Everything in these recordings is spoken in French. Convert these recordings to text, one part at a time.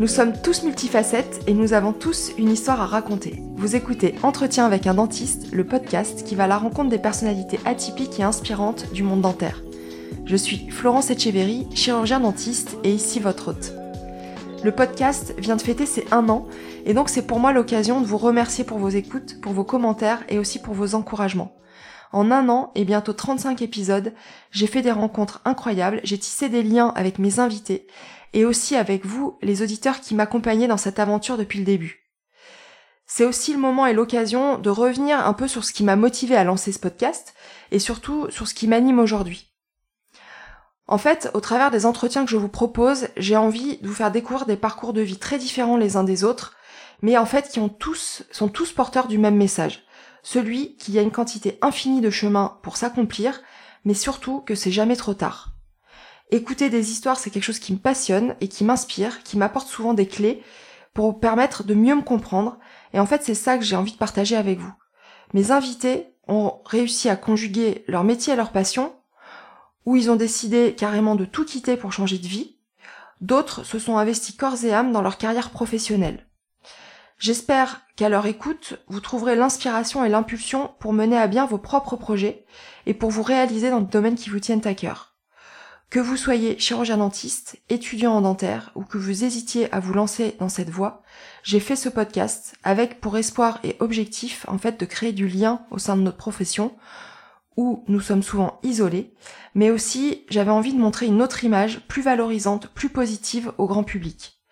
Nous sommes tous multifacettes et nous avons tous une histoire à raconter. Vous écoutez Entretien avec un dentiste, le podcast qui va à la rencontre des personnalités atypiques et inspirantes du monde dentaire. Je suis Florence Etcheverry, chirurgien dentiste et ici votre hôte. Le podcast vient de fêter ses un an et donc c'est pour moi l'occasion de vous remercier pour vos écoutes, pour vos commentaires et aussi pour vos encouragements. En un an et bientôt 35 épisodes, j'ai fait des rencontres incroyables, j'ai tissé des liens avec mes invités et aussi avec vous, les auditeurs qui m'accompagnaient dans cette aventure depuis le début. C'est aussi le moment et l'occasion de revenir un peu sur ce qui m'a motivé à lancer ce podcast et surtout sur ce qui m'anime aujourd'hui. En fait, au travers des entretiens que je vous propose, j'ai envie de vous faire découvrir des parcours de vie très différents les uns des autres, mais en fait qui ont tous, sont tous porteurs du même message. Celui qu'il y a une quantité infinie de chemins pour s'accomplir, mais surtout que c'est jamais trop tard. Écouter des histoires, c'est quelque chose qui me passionne et qui m'inspire, qui m'apporte souvent des clés pour permettre de mieux me comprendre. Et en fait, c'est ça que j'ai envie de partager avec vous. Mes invités ont réussi à conjuguer leur métier et leur passion, ou ils ont décidé carrément de tout quitter pour changer de vie. D'autres se sont investis corps et âme dans leur carrière professionnelle. J'espère qu'à leur écoute, vous trouverez l'inspiration et l'impulsion pour mener à bien vos propres projets et pour vous réaliser dans le domaine qui vous tiennent à cœur. Que vous soyez chirurgien dentiste, étudiant en dentaire ou que vous hésitiez à vous lancer dans cette voie, j'ai fait ce podcast avec pour espoir et objectif en fait de créer du lien au sein de notre profession où nous sommes souvent isolés, mais aussi j'avais envie de montrer une autre image plus valorisante, plus positive au grand public.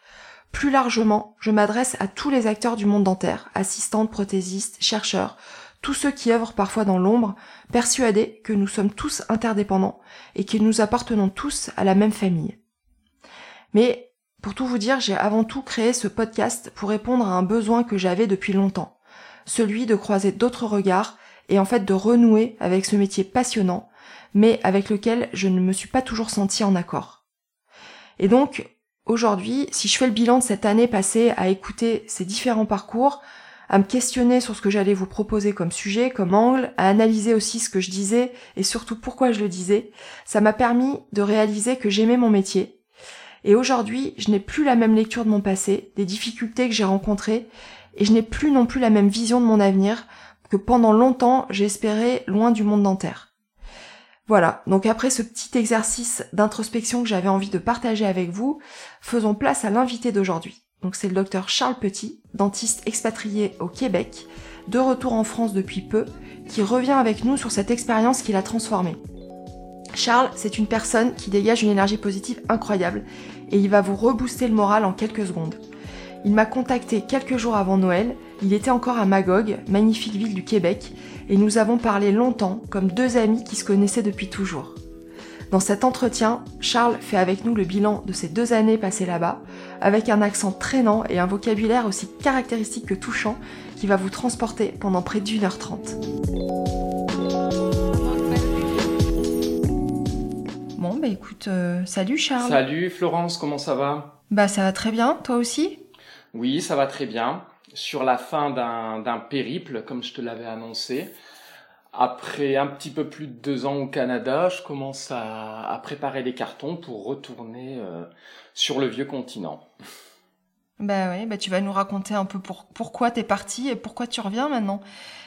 Plus largement, je m'adresse à tous les acteurs du monde dentaire, assistantes, prothésistes, chercheurs, tous ceux qui œuvrent parfois dans l'ombre, persuadés que nous sommes tous interdépendants et que nous appartenons tous à la même famille. Mais pour tout vous dire, j'ai avant tout créé ce podcast pour répondre à un besoin que j'avais depuis longtemps, celui de croiser d'autres regards et en fait de renouer avec ce métier passionnant, mais avec lequel je ne me suis pas toujours sentie en accord. Et donc, aujourd'hui, si je fais le bilan de cette année passée à écouter ces différents parcours, à me questionner sur ce que j'allais vous proposer comme sujet, comme angle, à analyser aussi ce que je disais et surtout pourquoi je le disais, ça m'a permis de réaliser que j'aimais mon métier. Et aujourd'hui, je n'ai plus la même lecture de mon passé, des difficultés que j'ai rencontrées, et je n'ai plus non plus la même vision de mon avenir que pendant longtemps j'espérais loin du monde dentaire. Voilà, donc après ce petit exercice d'introspection que j'avais envie de partager avec vous, faisons place à l'invité d'aujourd'hui. C'est le docteur Charles Petit, dentiste expatrié au Québec, de retour en France depuis peu, qui revient avec nous sur cette expérience qui l'a transformé. Charles, c'est une personne qui dégage une énergie positive incroyable et il va vous rebooster le moral en quelques secondes. Il m'a contacté quelques jours avant Noël, il était encore à Magog, magnifique ville du Québec, et nous avons parlé longtemps comme deux amis qui se connaissaient depuis toujours. Dans cet entretien, Charles fait avec nous le bilan de ces deux années passées là-bas, avec un accent traînant et un vocabulaire aussi caractéristique que touchant qui va vous transporter pendant près d'une heure trente. Bon, bah écoute, euh, salut Charles. Salut Florence, comment ça va? Bah ça va très bien, toi aussi? Oui, ça va très bien. Sur la fin d'un périple, comme je te l'avais annoncé, après un petit peu plus de deux ans au Canada, je commence à, préparer les cartons pour retourner euh, sur le vieux continent. Ben oui, bah tu vas nous raconter un peu pour, pourquoi es parti et pourquoi tu reviens maintenant.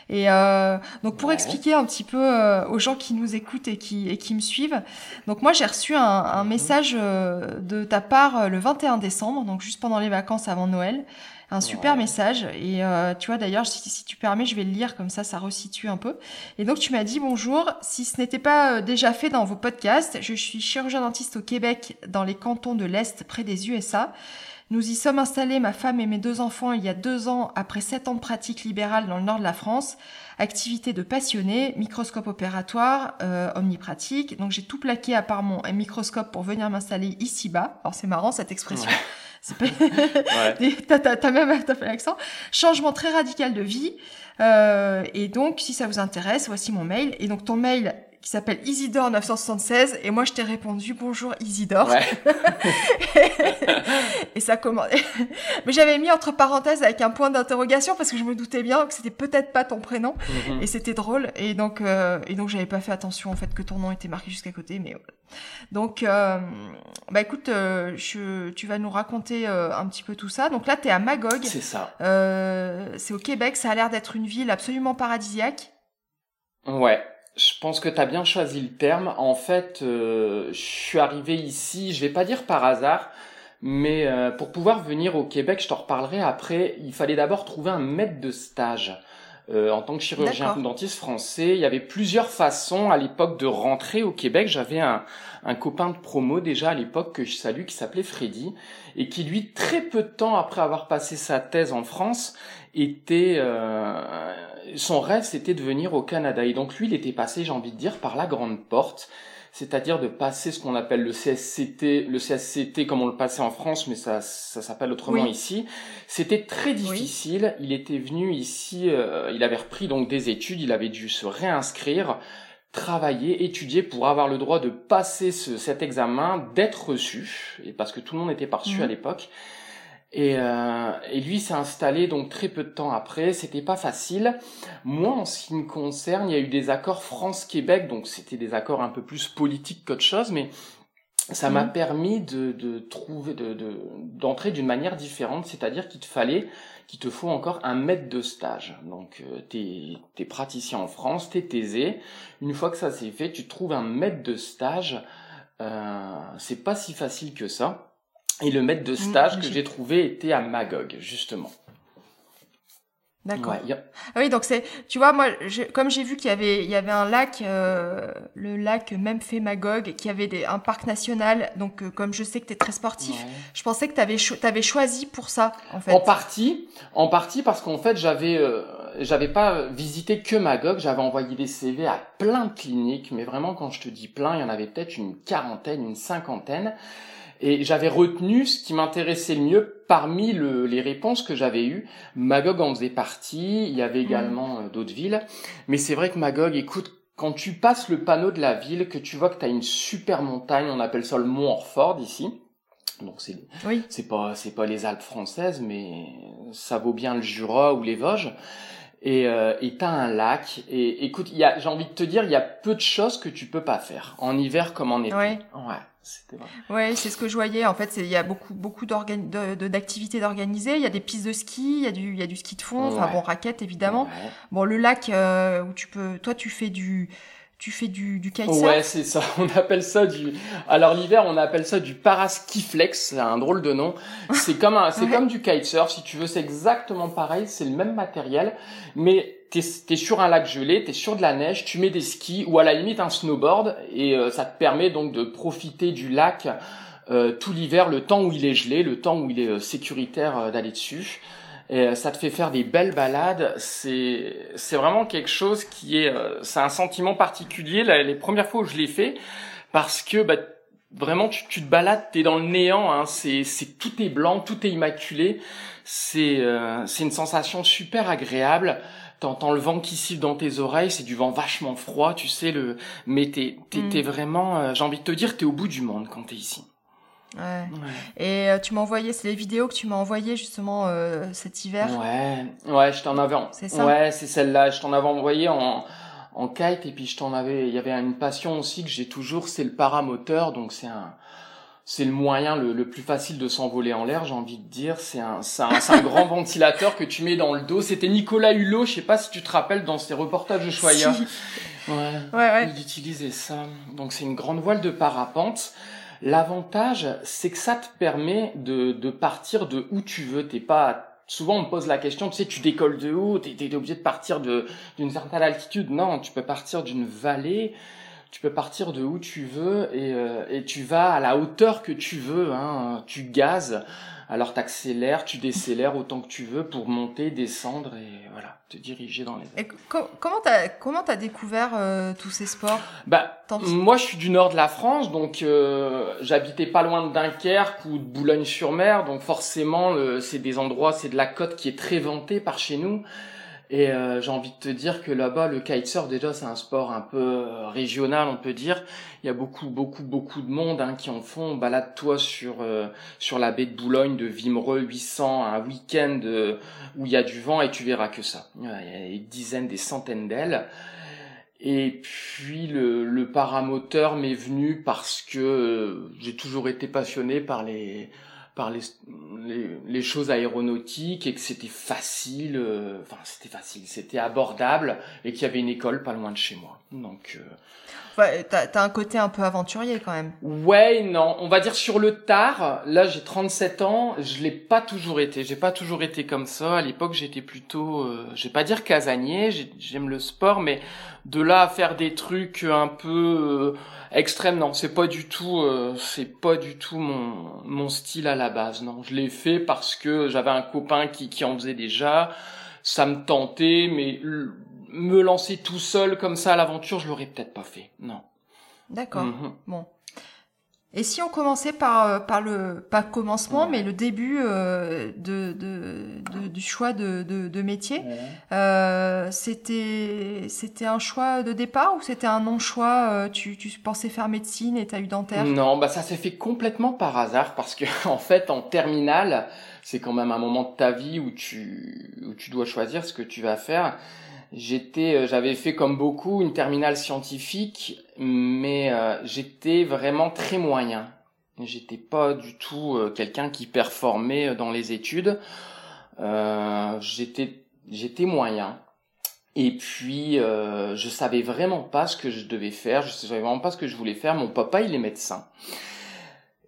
Et euh, donc pour expliquer un petit peu euh, aux gens qui nous écoutent et qui, et qui me suivent, donc moi j'ai reçu un, un mhm. message de ta part le 21 décembre, donc juste pendant les vacances avant Noël, un super message. Et euh, tu vois, d'ailleurs, si, si, tu permets, je vais le lire comme ça, ça resitue un peu. Et donc, tu m'as dit bonjour. Si ce n'était pas euh, déjà fait dans vos podcasts, je suis chirurgien dentiste au Québec, dans les cantons de l'Est, près des USA. Nous y sommes installés, ma femme et mes deux enfants, il y a deux ans, après sept ans de pratique libérale dans le nord de la France. Activité de passionné, microscope opératoire, euh, omnipratique. Donc j'ai tout plaqué à part mon microscope pour venir m'installer ici-bas. Alors c'est marrant cette expression. Pas... t'as, même t'as fait l'accent. Changement très radical de vie. Euh, et donc, si ça vous intéresse, voici mon mail. Et donc, ton mail, qui s'appelle Isidore 976 et moi je t'ai répondu bonjour Isidore. et ça commence. Mais j'avais mis entre parenthèses avec un point d'interrogation parce que je me doutais bien que c'était peut-être pas ton prénom mhm. et c'était drôle et donc euh, et donc j'avais pas fait attention en fait que ton nom était marqué jusqu'à côté mais donc euh, bah écoute euh, je, tu vas nous raconter euh, un petit peu tout ça donc là tu es à Magog. C'est ça. c'est au Québec ça a l'air d'être une ville absolument paradisiaque. Ouais. Je pense que tu as bien choisi le terme. En fait, je suis arrivé ici, je vais pas dire par hasard, mais euh, pour pouvoir venir au Québec, je t'en reparlerai après, il fallait d'abord trouver un maître de stage. Euh, en tant que chirurgien dentiste français, il y avait plusieurs façons à l'époque de rentrer au Québec. J'avais un, un, copain de promo déjà à l'époque que je salue qui s'appelait Freddy et qui lui très peu de temps après avoir passé sa thèse en France était euh, son rêve c'était de venir au Canada et donc lui il était passé j'ai envie de dire par la grande porte c'est-à-dire de passer ce qu'on appelle le CSCT, le CSCT comme on le passait en France, mais ça, ça s'appelle autrement ici. C'était très difficile. Il était venu ici, euh, il avait repris donc des études, il avait dû se réinscrire, travailler, étudier pour avoir le droit de passer ce, cet examen, d'être reçu, et parce que tout le monde n'était pas reçu à mhm. l'époque. Et, euh, et lui s'est installé donc très peu de temps après. C'était pas facile. Moi, en ce qui me concerne, il y a eu des accords France-Québec, donc c'était des accords un peu plus politiques qu'autre chose, mais ça m'a mhm. permis de, de trouver, de, d'entrer d'une manière différente, c'est-à-dire qu'il te fallait, qu'il te faut encore un maître de stage. Donc, euh, t'es, t'es praticien en France, t'es taisé. Une fois que ça s'est fait, tu trouves un maître de stage. Euh, c'est pas si facile que ça. Et le maître de mm, stage que j'ai trouvé était à Magog, justement. D'accord. Ah oui, donc c'est, tu vois, moi, comme j'ai vu qu'il y avait, il y avait un lac, euh, le lac Memphis Magog, qui avait des, un parc national. Donc, euh, comme je sais que tu es très sportif, je pensais que tu avais, avais, choisi pour ça, en fait. En partie, en partie parce qu'en fait, j'avais, euh, j'avais pas visité que Magog, j'avais envoyé des CV à plein de cliniques, mais vraiment, quand je te dis plein, il y en avait peut-être une quarantaine, une cinquantaine. Et j'avais retenu ce qui m'intéressait le mieux parmi le, les réponses que j'avais eues. Magog en faisait partie, il y avait également euh, d'autres villes. Mais c'est vrai que Magog, écoute, quand tu passes le panneau de la ville, que tu vois que tu as une super montagne, on appelle ça le mont Orford ici. Donc c'est oui. c'est pas c'est pas les Alpes françaises, mais ça vaut bien le Jura ou les Vosges. Et euh, t'as un lac. Et écoute, j'ai envie de te dire, il y a peu de choses que tu peux pas faire en hiver comme en été. Ouais. Ouais, c'est ce que je voyais. En fait, il y a beaucoup, beaucoup d'activités d'organiser. Il y a des pistes de ski, il y a du, il y a du ski de fond. Enfin bon, raquettes évidemment. Bon, le lac euh, où tu peux, toi, tu fais du, tu fais du, du kitesurf? Ouais, c'est ça. On appelle ça du. Alors l'hiver, on appelle ça du paraskiflex. C'est un drôle de nom. C'est comme un, c'est comme du kitesurf. Si tu veux, c'est exactement pareil. C'est le même matériel, mais t'es es sur un lac gelé, t'es sur de la neige, tu mets des skis ou à la limite un snowboard et euh, ça te permet donc de profiter du lac euh, tout l'hiver, le temps où il est gelé, le temps où il est euh, sécuritaire d'aller dessus. Et ça te fait faire des belles balades. C'est c'est vraiment quelque chose qui est c'est un sentiment particulier. les premières fois où je l'ai fait, parce que bah, vraiment tu, tu te balades, t'es dans le néant. Hein, c'est c'est tout est blanc, tout est immaculé. C'est c'est une sensation super agréable t'entends le vent qui siffle dans tes oreilles, c'est du vent vachement froid, tu sais le, mais t'es t'es, mm. vraiment, euh, j'ai envie de te dire, t'es au bout du monde quand t'es ici. Ouais. Et euh, tu m'as envoyé, c'est les vidéos que tu m'as envoyé justement euh, cet hiver. Ouais, ouais, je t'en avais. C'est ça? Ouais, c'est celle-là. Je t'en avais envoyé en en kite et puis je t'en avais. Il y avait une passion aussi que j'ai toujours, c'est le paramoteur. Donc c'est un c'est le moyen le, plus facile de s'envoler en l'air, j'ai envie de dire. C'est un, un, un grand ventilateur que tu mets dans le dos. C'était Nicolas Hulot, je sais pas si tu te rappelles dans ses reportages de Choya. Ouais, ouais, ouais. Il utilisait ça. Donc c'est une grande voile de parapente. L'avantage, c'est que ça te permet de, de partir de où tu veux. T'es pas souvent on me pose la question, tu sais, tu décolles de où T'es es obligé de partir de d'une certaine altitude Non, tu peux partir d'une vallée tu peux partir de où tu veux et, euh, et tu vas à la hauteur que tu veux. Hein. Tu gazes, alors tu accélères, tu décélères autant que tu veux pour monter, descendre et voilà, te diriger dans les. Et comment t'as comment t'as découvert euh, tous ces sports? Bah moi je suis du nord de la France, donc euh, j'habitais pas loin de Dunkerque ou de Boulogne-sur-Mer, donc forcément c'est des endroits, c'est de la côte qui est très vantée par chez nous. Et euh, j'ai envie de te dire que là-bas, le kitesurf, déjà, c'est un sport un peu euh, régional, on peut dire. Il y a beaucoup, beaucoup, beaucoup de monde hein, qui en font. Balade-toi sur euh, sur la baie de Boulogne, de Vimereux 800, un week-end où il y a du vent et tu verras que ça. Il y a des dizaines, des centaines d'ailes. Et puis le, le paramoteur m'est venu parce que j'ai toujours été passionné par les par les, les, choses aéronautiques et que c'était facile, euh, enfin c'était facile, c'était abordable et qu'il y avait une école pas loin de chez moi. Donc euh, ouais, t'as as un côté un peu aventurier quand même. Ouais, non, on va dire sur le tard. Là, j'ai 37 ans, je l'ai pas toujours été. J'ai pas toujours été comme ça. À l'époque, j'étais plutôt, euh, je vais pas dire casanier. J'aime le sport, mais de là à faire des trucs un peu euh, extrêmes, non, c'est pas du tout, euh, c'est pas du tout mon, mon style à la base. Non, je l'ai fait parce que j'avais un copain qui, qui en faisait déjà, ça me tentait, mais me lancer tout seul comme ça à l'aventure, je l'aurais peut-être pas fait. Non. D'accord. Mhm. Bon. Et si on commençait par, euh, par le, pas commencement, mais le début euh, de, de, du choix de, de, métier, euh, c'était, c'était un choix de départ ou c'était un non-choix tu, tu pensais faire médecine et tu as eu dentaire? Non, bah ça s'est fait complètement par hasard parce que en fait, en terminale, c'est quand même un moment de ta vie où tu, où tu dois choisir ce que tu vas faire j'étais euh, j'avais fait comme beaucoup une terminale scientifique mais euh, j'étais vraiment très moyen. J'étais pas du tout euh, quelqu'un qui performait dans les études. J'étais j'étais moyen. Et puis je savais vraiment pas ce que je devais faire. Je savais vraiment pas ce que je voulais faire. Mon papa il est médecin.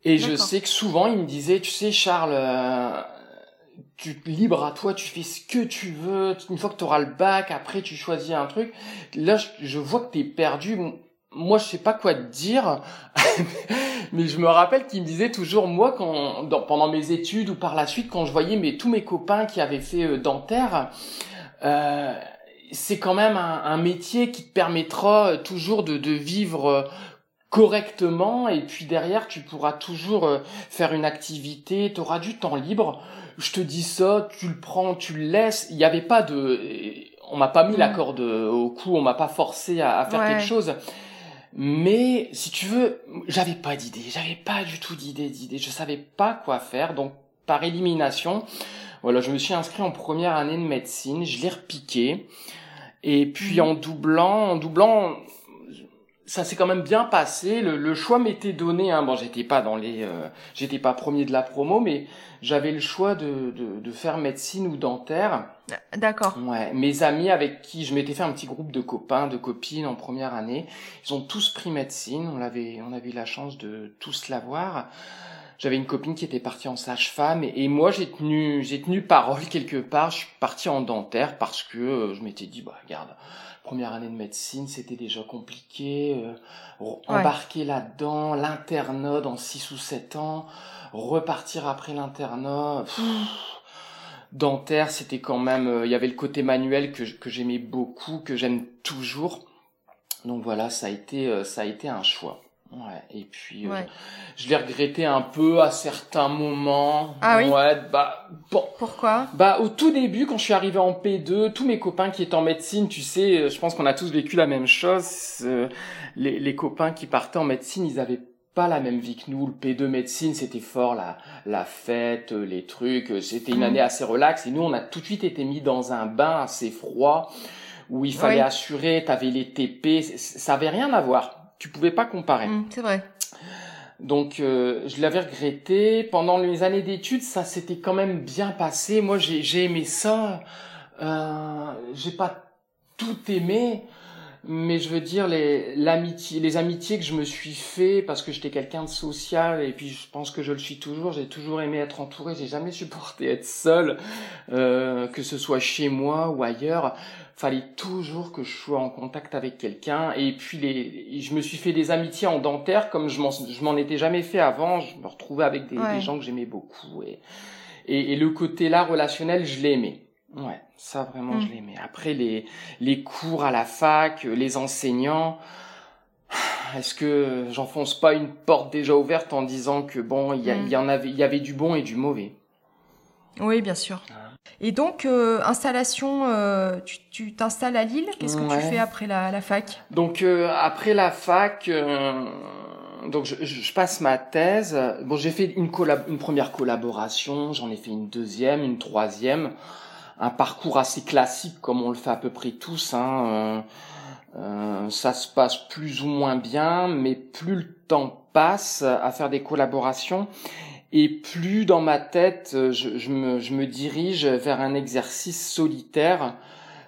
Et je sais que souvent il me disait tu sais Charles tu libre à toi, tu fais ce que tu veux. Une fois que tu auras le bac, après tu choisis un truc. Là, je, vois que tu es perdu. Moi, je sais pas quoi te dire, mais je me rappelle qu'il me disait toujours moi quand pendant mes études ou par la suite quand je voyais mes tous mes copains qui avaient fait euh, dentaire. Euh, c'est quand même un, métier qui te permettra euh, toujours de, de vivre correctement et puis derrière tu pourras toujours faire une activité, tu auras du temps libre je te dis ça, tu le prends, tu le laisses. Il n'y avait pas de, on m'a pas mis la mm. corde au cou, on m'a pas forcé à, faire quelque chose. Mais si tu veux, j'avais pas d'idée, j'avais pas du tout d'idée, d'idée. Je savais pas quoi faire, donc par élimination, voilà, je me suis inscrit en première année de médecine, je l'ai repiqué. Et puis mm. en doublant, en doublant, ça s'est quand même bien passé. Le, choix m'était donné. Hein. Bon, j'étais pas dans les, euh, j'étais pas premier de la promo, mais j'avais le choix de, de, de, faire médecine ou dentaire. D'accord. Ouais. Mes amis avec qui je m'étais fait un petit groupe de copains, de copines en première année, ils ont tous pris médecine. On avait, on avait eu la chance de tous l'avoir. J'avais une copine qui était partie en sage-femme et, moi j'ai tenu, j'ai tenu parole quelque part. Je suis parti en dentaire parce que euh, je m'étais dit, bah regarde première année de médecine, c'était déjà compliqué. Euh, embarquer là-dedans, l'internat dans 6 ou 7 ans, repartir après l'internat. Dentaire, c'était quand même... Euh, il y avait le côté manuel que, que j'aimais beaucoup, que j'aime toujours. Donc voilà, ça a été, euh, ça a été un choix. Ouais, et puis euh, je l'ai regretté un peu à certains moments. Ah oui. Ouais, bah bon. Pourquoi? Bah au tout début quand je suis arrivé en P2, tous mes copains qui étaient en médecine, tu sais, euh, je pense qu'on a tous vécu la même chose. Euh, les, les copains qui partaient en médecine, ils avaient pas la même vie que nous. Le P2 médecine, c'était fort la la fête, les trucs, c'était une mm. année assez relaxe et nous on a tout de suite été mis dans un bain assez froid où il fallait assurer, t'avais les TP, ça avait rien à voir tu pouvais pas comparer. Mmh, c'est vrai. Donc euh, je l'avais regretté. Pendant les années d'études, ça s'était quand même bien passé. Moi, j'ai aimé ça. Euh, j'ai pas tout aimé, mais je veux dire les amitiés que je me suis fait parce que j'étais quelqu'un de social et puis je pense que je le suis toujours. J'ai toujours aimé être entouré. J'ai jamais supporté être seul, euh, que ce soit chez moi ou ailleurs fallait toujours que je sois en contact avec quelqu'un. Et puis les, je me suis fait des amitiés en dentaire comme je m'en, je m'en étais jamais fait avant. Je me retrouvais avec des, des gens que j'aimais beaucoup et, et, et le côté là relationnel, je l'aimais. Ouais, ça vraiment je mm. l'aimais. Après les les cours à la fac, les enseignants. Est-ce que j'enfonce pas une porte déjà ouverte en disant que bon, il y, mm. y en avait, il y avait du bon et du mauvais? Oui, bien sûr. Et donc, euh, installation, euh, tu t'installes à Lille. Qu'est-ce que tu fais après la, la fac? Donc, euh, après la fac, donc je, je, passe ma thèse. Bon, j'ai fait une, une première collaboration, j'en ai fait une deuxième, une troisième. Un parcours assez classique, comme on le fait à peu près tous. Hein. ça se passe plus ou moins bien, mais plus le temps passe à faire des collaborations, et plus dans ma tête, euh, je, me, dirige vers un exercice solitaire,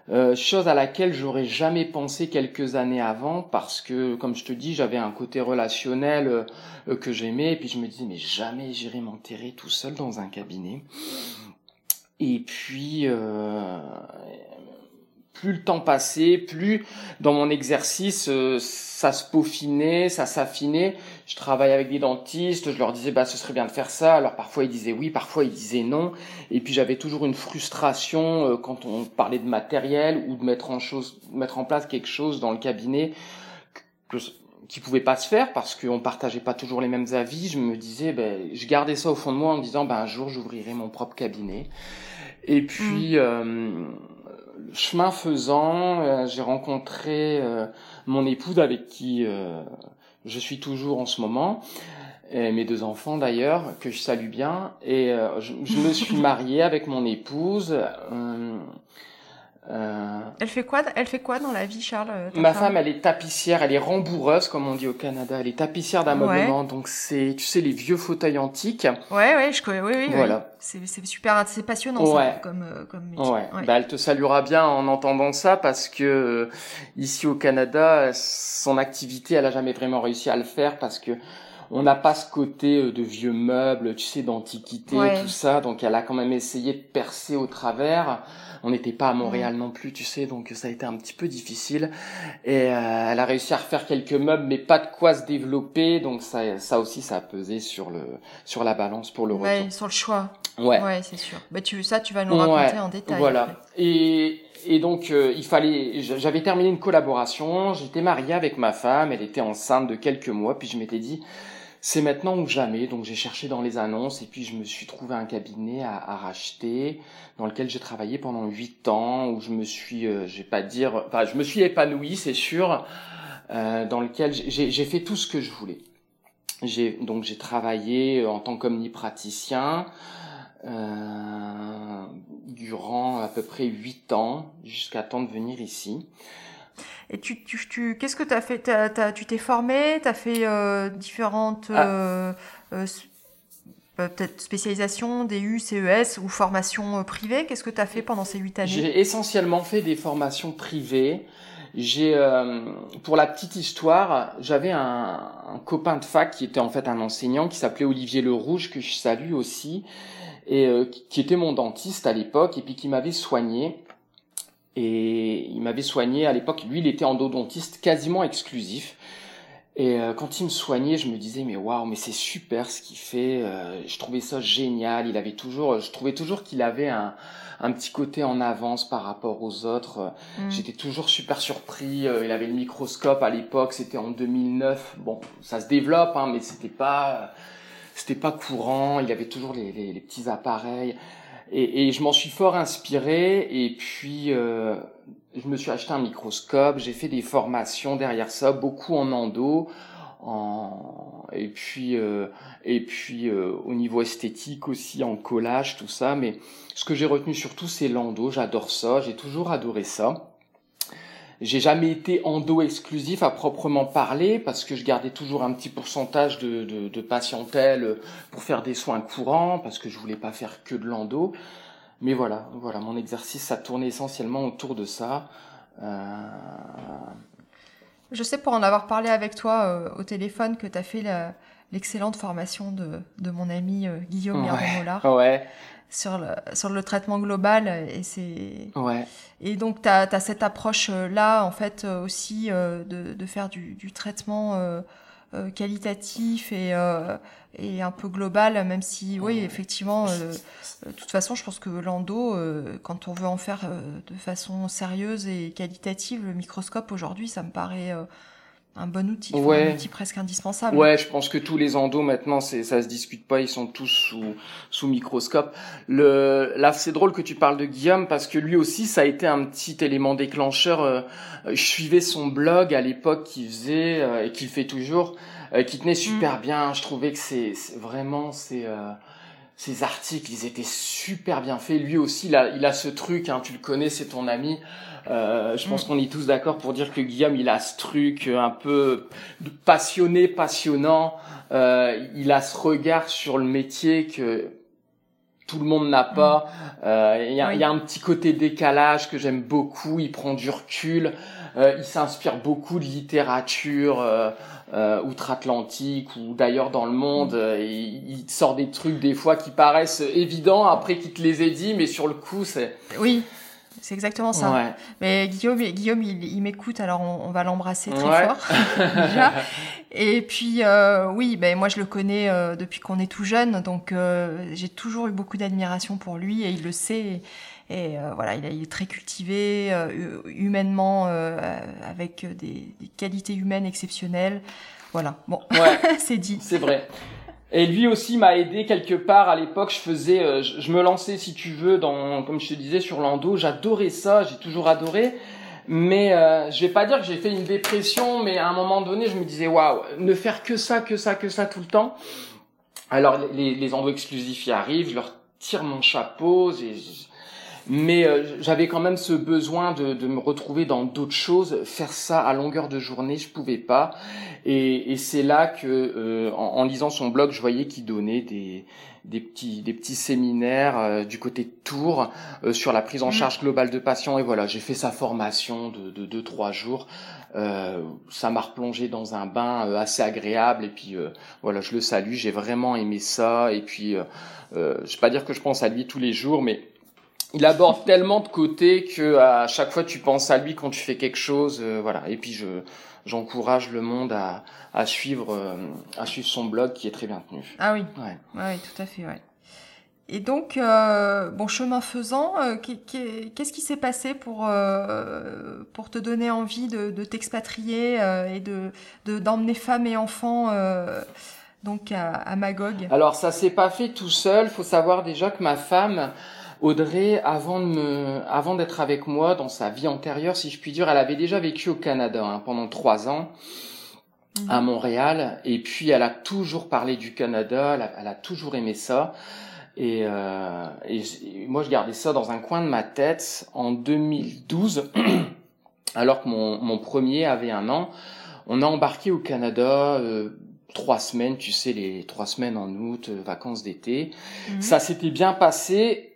euh, chose à laquelle j'aurais jamais pensé quelques années avant, parce que, comme je te dis, j'avais un côté relationnel euh, que j'aimais, et puis je me disais, mais jamais j'irai m'enterrer tout seul dans un cabinet. Et puis, plus le temps passait, plus dans mon exercice ça se peaufinait, ça s'affinait. Je travaillais avec des dentistes, je leur disais bah ce serait bien de faire ça. Alors parfois ils disaient oui, parfois ils disaient non. Et puis j'avais toujours une frustration euh, quand on parlait de matériel ou de mettre en chose, mettre en place quelque chose dans le cabinet que, qui pouvait pas se faire parce qu'on partageait pas toujours les mêmes avis. Je me disais, ben, je gardais ça au fond de moi en me disant, ben, un jour j'ouvrirai mon propre cabinet. Et puis, mmh. euh, chemin faisant, euh, j'ai rencontré euh, mon épouse avec qui euh, je suis toujours en ce moment, et mes deux enfants d'ailleurs, que je salue bien, et je, je, me suis marié avec mon épouse. Euh... Elle fait quoi Elle fait quoi dans la vie, Charles euh, Ma femme, elle est tapissière, elle est remboureuse, comme on dit au Canada. Elle est tapissière d'ameublement, donc c'est, tu sais, les vieux fauteuils antiques. Ouais, ouais, je connais. Oui, oui. Voilà. C'est, c'est super, c'est passionnant ça, comme euh, comme métier. Ouais. Bah, elle te saluera bien en entendant ça parce que euh, ici au Canada, son activité, elle a jamais vraiment réussi à le faire parce que on n'a pas ce côté de vieux meubles, tu sais, d'antiquité, tout ça. Donc elle a quand même essayé de percer au travers. On n'était pas à Montréal non plus, tu sais, donc ça a été un petit peu difficile. Et euh, elle a réussi à refaire quelques meubles, mais pas de quoi se développer. Donc ça, ça aussi, ça a pesé sur le sur la balance pour le retour. Ouais, sur le choix. Ouais. Ouais, c'est sûr. Bah tu ça, tu vas nous raconter en détail. Voilà. Et et donc euh, il fallait, j'avais terminé une collaboration, j'étais marié avec ma femme, elle était enceinte de quelques mois, puis je m'étais dit c'est maintenant ou jamais. Donc j'ai cherché dans les annonces et puis je me suis trouvé un cabinet à, à racheter dans lequel j'ai travaillé pendant huit ans où je me suis, euh, je vais pas dire, enfin je me suis épanoui, c'est sûr, euh, dans lequel j'ai fait tout ce que je voulais. J'ai donc j'ai travaillé en tant qu'omnipraticien euh, durant à peu près huit ans jusqu'à temps de venir ici. Et tu, tu, tu qu'est-ce que tu as fait? As, as, Tu t'es formé? Tu as fait euh, différentes ah. euh, euh, peut-être spécialisation, DU, CES ou formation euh, privée Qu'est-ce que tu as fait pendant ces huit années? J'ai essentiellement fait des formations privées. J'ai, euh, pour la petite histoire, j'avais un, un, copain de fac qui était en fait un enseignant qui s'appelait Olivier Le Rouge que je salue aussi et euh, qui était mon dentiste à l'époque et puis qui m'avait soigné et il m'avait soigné à l'époque. Lui, il était endodontiste quasiment exclusif. Et euh, quand il me soignait, je me disais mais waouh, mais c'est super ce qu'il fait. Euh, je trouvais ça génial. Il avait toujours, je trouvais toujours qu'il avait un, un petit côté en avance par rapport aux autres. Mm. J'étais toujours super surpris. Euh, il avait le microscope à l'époque, c'était en 2009. Bon, ça se développe, hein, mais c'était pas, c'était pas courant. Il avait toujours les, les, les petits appareils. Et, je m'en suis fort inspiré. Et puis, euh, je me suis acheté un microscope. J'ai fait des formations derrière ça, beaucoup en endo. En... Et puis, euh, et puis euh, au niveau esthétique aussi, en collage, tout ça. Mais ce que j'ai retenu surtout, c'est l'endo. J'adore ça. J'ai toujours adoré ça. J'ai jamais été endo exclusif à proprement parler parce que je gardais toujours un petit pourcentage de, de, de patientèle pour faire des soins courants parce que je voulais pas faire que de l'endo. Mais voilà, voilà, mon exercice, ça tournait essentiellement autour de ça. Euh... Je sais pour en avoir parlé avec toi euh, au téléphone que tu as fait l'excellente formation de, de, mon ami euh, Guillaume ouais. ouais sur le, sur le traitement global et c'est ouais. et donc tu as, as, cette approche là en fait aussi euh, de, de faire du, du traitement euh, euh, qualitatif et, et un peu global même si oui effectivement de toute façon je pense que l'endo quand on veut en faire de façon sérieuse et qualitative le microscope aujourd'hui ça me paraît un bon outil, un outil presque indispensable. Ouais, je pense que tous les endos maintenant, c'est ça se discute pas, ils sont tous sous sous microscope. Le là, c'est drôle que tu parles de Guillaume parce que lui aussi, ça a été un petit élément déclencheur. Euh, je suivais son blog à l'époque qu'il faisait euh, et qu'il fait toujours, euh, qui tenait super mm. bien. Je trouvais que c'est vraiment c'est ses articles, ils étaient super bien faits. Lui aussi, il a, il a ce truc, hein, tu le connais, c'est ton ami. Euh, je pense mm. qu'on est tous d'accord pour dire que Guillaume, il a ce truc un peu passionné, passionnant. Euh, il a ce regard sur le métier que tout le monde n'a pas. Mm. Euh, il y, a, y, a, un petit côté décalage que j'aime beaucoup. Il prend du recul. Euh, il s'inspire beaucoup de littérature euh, euh, outre-Atlantique ou d'ailleurs dans le monde. Mm. Il, il, sort des trucs des fois qui paraissent évidents après qu'il te les ait dit, mais sur le coup, c'est... Oui. C'est exactement ça. Mais Guillaume, Guillaume, il, m'écoute, alors on, va l'embrasser très fort déjà. Et puis euh, oui, ben moi je le connais euh, depuis qu'on est tout jeune, donc euh, j'ai toujours eu beaucoup d'admiration pour lui et il le sait. Et, voilà, il, est très cultivé, humainement, avec des, des, qualités humaines exceptionnelles. Voilà, bon, ouais, c'est dit. C'est vrai. Et lui aussi m'a aidé quelque part à l'époque. Je faisais, euh, je, me lançais si tu veux dans, comme je te disais, sur l'endo. J'adorais ça, j'ai toujours adoré. Mais euh, je vais pas dire que j'ai fait une dépression, mais à un moment donné, je me disais waouh, ne faire que ça, que ça, que ça tout le temps. Alors les, les endos exclusifs y arrivent, je leur tire mon chapeau. Mais euh, j'avais quand même ce besoin de, de me retrouver dans d'autres choses, faire ça à longueur de journée, je pouvais pas. Et, et c'est là que, euh, en, lisant son blog, je voyais qu'il donnait des, des petits des petits séminaires euh, du côté de Tours sur la prise en mmh. charge globale de patients. Et voilà, j'ai fait sa formation de, de deux trois jours. ça m'a replongé dans un bain assez agréable. Et puis voilà, je le salue. J'ai vraiment aimé ça. Et puis, je vais pas dire que je pense à lui tous les jours, mais il aborde tellement de côtés que à chaque fois tu penses à lui quand tu fais quelque chose, euh, voilà. Et puis je j'encourage le monde à, à suivre euh, à suivre son blog qui est très bien tenu. Ah oui. Ouais. ouais tout à fait, ouais. Et donc, euh, bon, chemin faisant, qu'est-ce qui s'est passé pour, pour te donner envie de, de t'expatrier et de d'emmener femmes et enfants donc à, à Magog? Alors, ça s'est pas fait tout seul. Faut savoir déjà que ma femme, Audrey, avant de me, avant d'être avec moi dans sa vie antérieure, si je puis dire, elle avait déjà vécu au Canada hein, pendant trois ans à mhm. Montréal, et puis elle a toujours parlé du Canada, elle a, toujours aimé ça. Et, euh, et, moi, je gardais ça dans un coin de ma tête. En 2012, alors que mon, mon premier avait un an, on a embarqué au Canada. Euh, trois semaines, tu sais, les trois semaines en août, euh, vacances d'été. Mhm. Ça s'était bien passé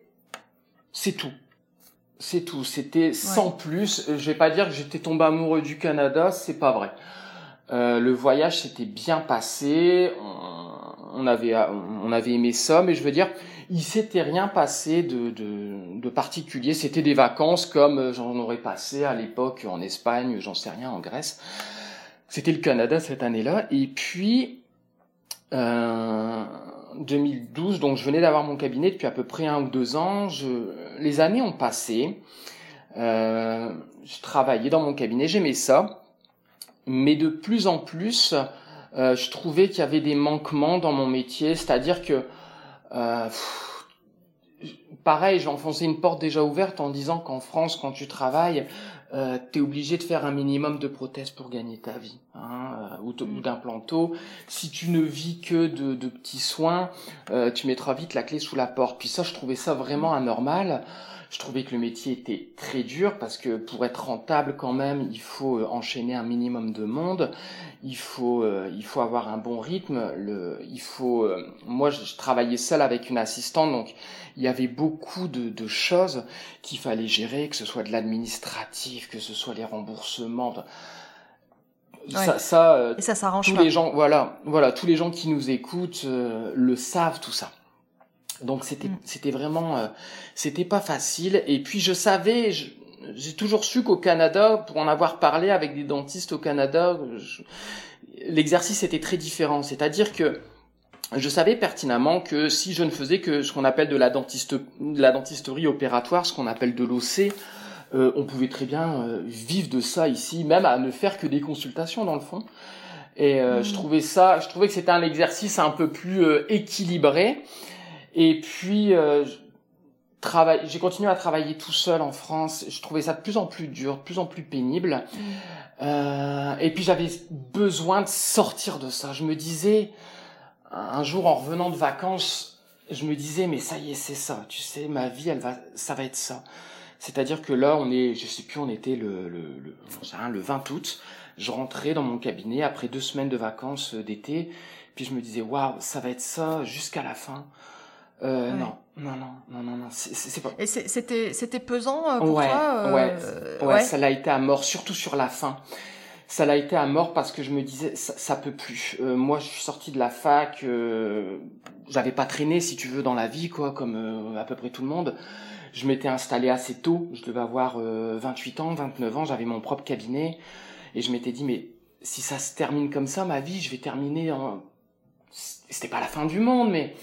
c'est tout. C'est tout. C'était sans plus. Je vais pas dire que j'étais tombé amoureux du Canada, c'est pas vrai. Euh, le voyage s'était bien passé. On, avait, on avait aimé ça, mais je veux dire, il s'était rien passé de, de, de particulier. C'était des vacances comme j'en aurais passé à l'époque en Espagne, j'en sais rien, en Grèce. C'était le Canada cette année-là. Et puis, euh, 2012, donc je venais d'avoir mon cabinet depuis à peu près un ou deux ans. Je, les années ont passé. Euh, je travaillais dans mon cabinet, j'aimais ça, mais de plus en plus, euh, je trouvais qu'il y avait des manquements dans mon métier, c'est-à-dire que euh, pareil, j'ai enfoncé une porte déjà ouverte en disant qu'en France, quand tu travailles, euh, tu es obligé de faire un minimum de prothèses pour gagner ta vie, hein, euh, ou, ou d'implanto. Si tu ne vis que de, de petits soins, euh, tu mettras vite la clé sous la porte. Puis ça, je trouvais ça vraiment anormal. Je trouvais que le métier était très dur parce que pour être rentable quand même, il faut euh, enchaîner un minimum de monde, il faut euh, il faut avoir un bon rythme, le il faut euh, moi je, travaillais seul avec une assistante donc il y avait beaucoup de, de choses qu'il fallait gérer, que ce soit de l'administratif, que ce soit les remboursements. Ça, ça, Et ça s'arrange tous les gens, voilà, voilà, tous les gens qui nous écoutent le savent tout ça. Donc c'était mm. c'était vraiment euh, c'était pas facile et puis je savais j'ai toujours su qu'au Canada pour en avoir parlé avec des dentistes au Canada l'exercice était très différent c'est-à-dire que je savais pertinemment que si je ne faisais que ce qu'on appelle de la dentiste de la dentisterie opératoire ce qu'on appelle de l'OC Euh, on pouvait très bien euh, vivre de ça ici, même à ne faire que des consultations dans le fond. Et euh, je mm. trouvais ça, je trouvais que c'était un exercice un peu plus équilibré. Et puis travail, j'ai continué à travailler tout seul en France. Je trouvais ça de plus en plus dur, de plus en plus pénible. Mm. et puis j'avais besoin de sortir de ça. Je me disais un jour en revenant de vacances, je me disais mais ça y est c'est ça. Tu sais ma vie elle va, ça va être ça. C'est-à-dire que là, on est, je sais plus, on était le, le, le, le 20 août. Je rentrais dans mon cabinet après deux semaines de vacances euh, d'été. Puis je me disais, waouh, ça va être ça jusqu'à la fin. Euh, Non, non, non, non, non, non, c'est pas. Et c'était, c'était pesant euh, pour ouais, toi. Euh... Ouais, ouais, ça l'a été à mort, surtout sur la fin. Ça l'a été à mort parce que je me disais, ça, ça peut plus. Euh, moi, je suis sorti de la fac, j'avais pas traîné, si tu veux, dans la vie, quoi, comme à peu près tout le monde. Je m'étais installé assez tôt, je devais avoir 28 euh, ans, 29 ans, j'avais mon propre cabinet, et je m'étais dit, mais si ça se termine comme ça, ma vie, je vais terminer en... C'était pas la fin du monde, mais...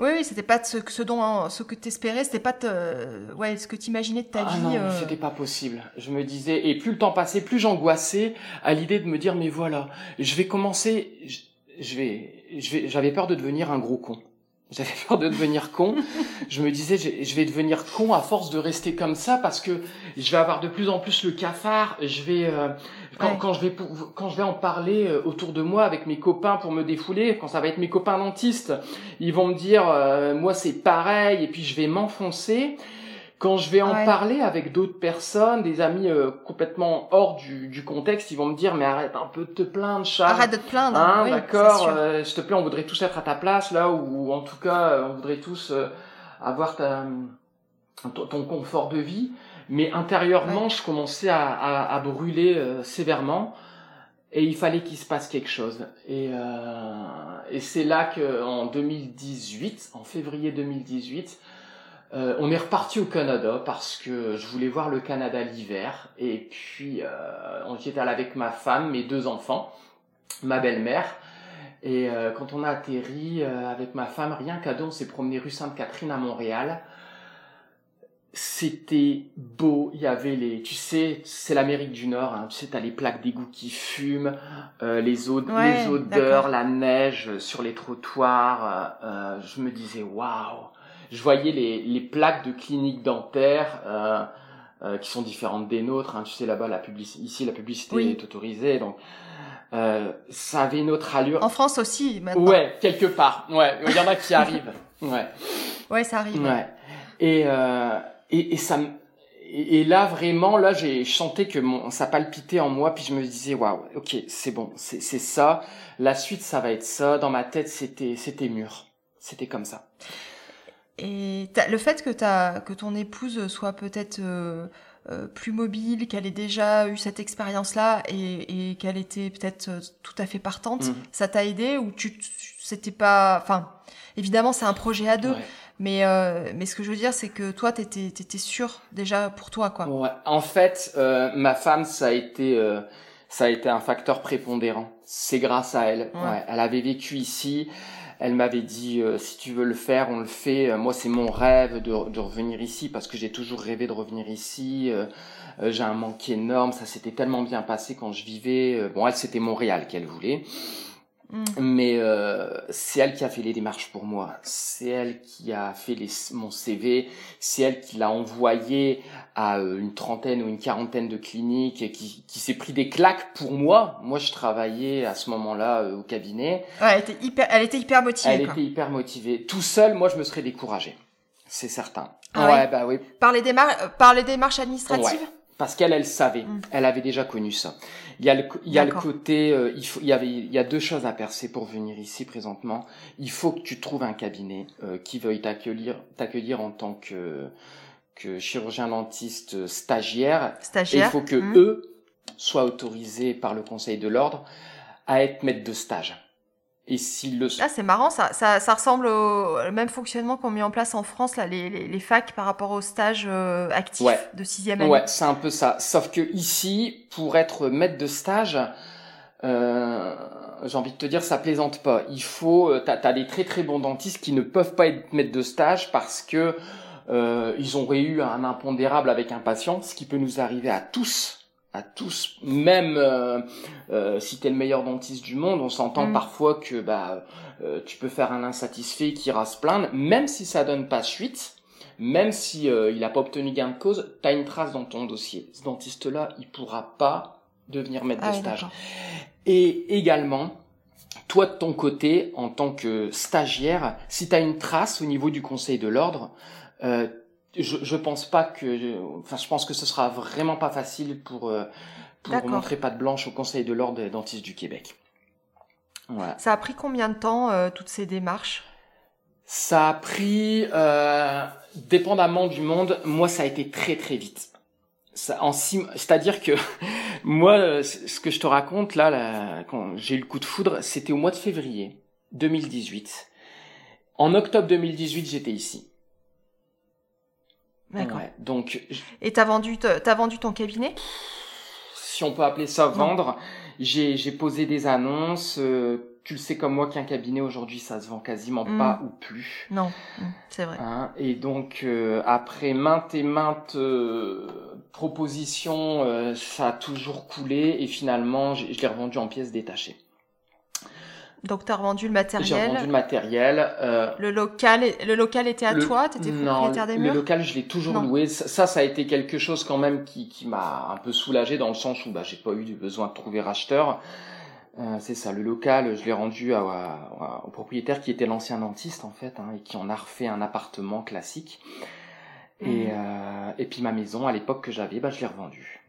Oui, oui, c'était pas ce, ce dont ce que t'espérais, c'était pas te, ouais, ce que t'imaginais de ta ah vie. Non, euh... c'était pas possible. Je me disais, et plus le temps passait, plus j'angoissais à l'idée de me dire, mais voilà, je vais commencer, je vais, je vais, j'avais peur de devenir un gros con. J'avais peur de devenir con. je me disais, je vais devenir con à force de rester comme ça parce que je vais avoir de plus en plus le cafard. Je vais euh, quand, quand, je vais quand je vais en parler euh, autour de moi avec mes copains pour me défouler, quand ça va être mes copains dentistes, ils vont me dire, euh, moi c'est pareil, et puis je vais m'enfoncer. Quand je vais en parler avec d'autres personnes, des amis euh, complètement hors du, du, contexte, ils vont me dire mais arrête un peu de te plaindre, Charles. Arrête de te plaindre. Hein, d'accord. Euh, S'il te plaît, on voudrait tous être à ta place là, ou, en tout cas, euh, on voudrait tous euh, avoir ta, ton, confort de vie. Mais intérieurement, je commençais à, à, à brûler sévèrement. Et il fallait qu'il se passe quelque chose. Et, et c'est là que en 2018, en février 2018, euh, on est reparti au Canada parce que je voulais voir le Canada l'hiver. Et puis, euh, était allé avec ma femme, mes deux enfants, ma belle-mère. Et euh, quand on a atterri euh, avec ma femme, rien qu'à deux, on s'est promené rue Sainte-Catherine à Montréal. C'était beau, il y avait les, tu sais, c'est l'Amérique du Nord, hein, tu sais, t'as les plaques d'égout qui fument, les, les odeurs, la neige sur les trottoirs. je me disais, waouh, je voyais les, les plaques de cliniques dentaires euh, euh, qui sont différentes des nôtres. Hein. Tu sais, là-bas, la publicité, ici, la publicité est autorisée, donc euh, ça avait une autre allure. En France aussi, maintenant. Ouais, quelque part. Ouais, il y en a qui arrivent. Ouais. Ouais, ça arrive. Ouais. Et et, et ça et, là vraiment là j'ai chanté que mon ça palpitait en moi puis je me disais waouh ok c'est bon c'est c'est ça la suite ça va être ça dans ma tête c'était c'était mûr c'était comme ça et le fait que, que ton épouse soit peut-être euh, euh, plus mobile, qu'elle ait déjà eu cette expérience-là et, et qu'elle était peut-être euh, tout à fait partante, mhm. ça t'a aidé ou tu c'était pas, enfin, évidemment c'est un projet à deux, mais euh, mais ce que je veux dire c'est que toi t'étais étais sûr déjà pour toi quoi. Ouais. En fait, euh, ma femme ça a été ça a été un facteur prépondérant. C'est grâce à elle. Ouais. Elle avait vécu ici. Elle m'avait dit euh, si tu veux le faire, on le fait. Euh, moi, c'est mon rêve de, revenir ici parce que j'ai toujours rêvé de revenir ici. Euh, j'ai un manque énorme. Ça s'était tellement bien passé quand je vivais. bon, elle, c'était Montréal qu'elle voulait. Mm. Mais euh, c'est elle qui a fait les démarches pour moi. C'est elle qui a fait les, mon CV. C'est elle qui l'a envoyé à euh, une trentaine ou une quarantaine de cliniques et qui, qui s'est pris des claques pour moi. Moi, je travaillais à ce moment-là euh, au cabinet. Ouais, elle était hyper, elle était hyper motivée. Elle était hyper motivée. Tout seul, moi, je me serais découragé. C'est certain. Ah ouais, bah oui. Par les démarches, par les démarches administratives. Parce qu'elle, elle savait. Mm. Elle avait déjà connu ça. Il y a le, il y a le côté, euh, il faut, il y avait, il y a deux choses à percer pour venir ici présentement. Il faut que tu trouves un cabinet euh, qui veuille t'accueillir, t'accueillir en tant que que chirurgien dentiste stagiaire. Stagiaire. Et il faut que mm. eux soient autorisés par le Conseil de l'ordre à être maître de stage. Et s'il le Ah, c'est marrant, ça, ça, ça ressemble au, même fonctionnement qu'on met en place en France, là, les, les, les facs par rapport au stage euh, actif de sixième année. Ouais, c'est un peu ça. Sauf que ici, pour être maître de stage, euh, j'ai envie de te dire, ça plaisante pas. Il faut, euh, t'as as des très très bons dentistes qui ne peuvent pas être maîtres de stage parce que Euh, ils auraient eu un impondérable avec un patient, ce qui peut nous arriver à tous à tous, même euh, euh, si tu es le meilleur dentiste du monde, on s'entend Mm. parfois que bah euh, tu peux faire un insatisfait qui ira se plaindre, même si ça donne pas suite, même si euh, il a pas obtenu gain de cause, tu as une trace dans ton dossier. Ce dentiste-là, il pourra pas devenir maître Ah de stage. Et également, toi de ton côté, en tant que stagiaire, si tu as une trace au niveau du Conseil de l'ordre, euh, je, je pense pas que, enfin, je pense que ce sera vraiment pas facile pour euh, pour montrer patte blanche au Conseil de l'ordre des dentistes du Québec. Voilà. Ça a pris combien de temps, euh, toutes ces démarches? Ça a pris, euh, dépendamment du monde, moi ça a été très très vite. Ça, en six, c'est-à-dire que moi, euh, ce que je te raconte là, là, quand j'ai eu le coup de foudre, c'était au mois de février 2018. En octobre 2018, j'étais ici. D'accord. Ouais, donc, Et t'as vendu, t'as vendu ton cabinet? Si on peut appeler ça vendre, j'ai j'ai posé des annonces. euh, tu le sais comme moi qu'un cabinet aujourd'hui, ça se vend quasiment Mm. pas ou plus. Non, Mm, c'est vrai. Hein, et donc euh, après maintes et maintes euh, propositions, euh, ça a toujours coulé et finalement je l'ai revendu en pièces détachées. Donc t'as revendu le J'ai matériel. revendu le matériel. euh, Le local, le local était à le- toi, t'étais non, propriétaire des le murs. local je l'ai toujours Non. loué. Ça, ça, a été quelque chose quand même qui, qui m'a un peu soulagé dans le sens où bah, j'ai pas eu besoin de trouver racheteur. Euh, c'est ça, le local, je l'ai rendu à- à- au propriétaire qui était l'ancien dentiste en fait, hein, et qui en a refait un appartement classique. Et, Mhm. euh, et puis ma maison à l'époque que j'avais, bah, je l'ai revendue.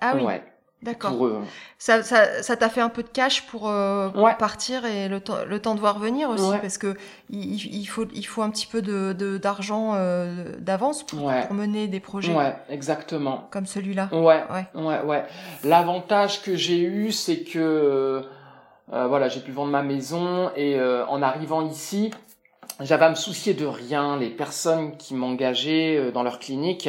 Ah oui, Ouais, d'accord. pour eux. Ça, ça, ça t'a fait un peu de cash pour, euh, pour Ouais. partir et le temps, le temps de voir venir aussi, Ouais. parce que il, il faut, il faut un petit peu de, de- d'argent euh, d'avance pour, Ouais. pour mener des projets Ouais, exactement. comme celui-là. Ouais, Ouais. ouais, ouais. L'avantage que j'ai eu, c'est que euh, voilà, j'ai pu vendre ma maison et euh, en arrivant ici, j'avais à me soucier de rien. Les personnes qui m'engageaient euh, dans leur clinique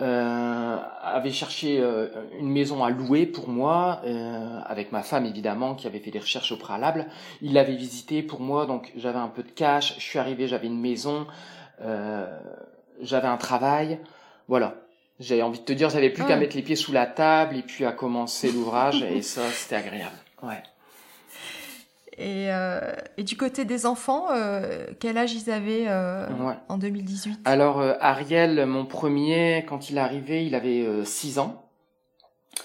euh, avaient cherché euh, une maison à louer pour moi, euh, avec ma femme évidemment, qui avait fait des recherches au préalable. Ils l'avaient visité pour moi, donc j'avais un peu de cash. Je suis arrivé, j'avais une maison, euh, j'avais un travail, voilà. J'avais envie de te dire, j'avais plus qu'à Ah. mettre les pieds sous la table et puis à commencer l'ouvrage et ça, c'était agréable. Ouais. Et, euh, et du côté des enfants, euh, quel âge ils avaient euh, Ouais. en 2018 Alors Ariel, mon premier, quand il est arrivé, il avait 6 ans.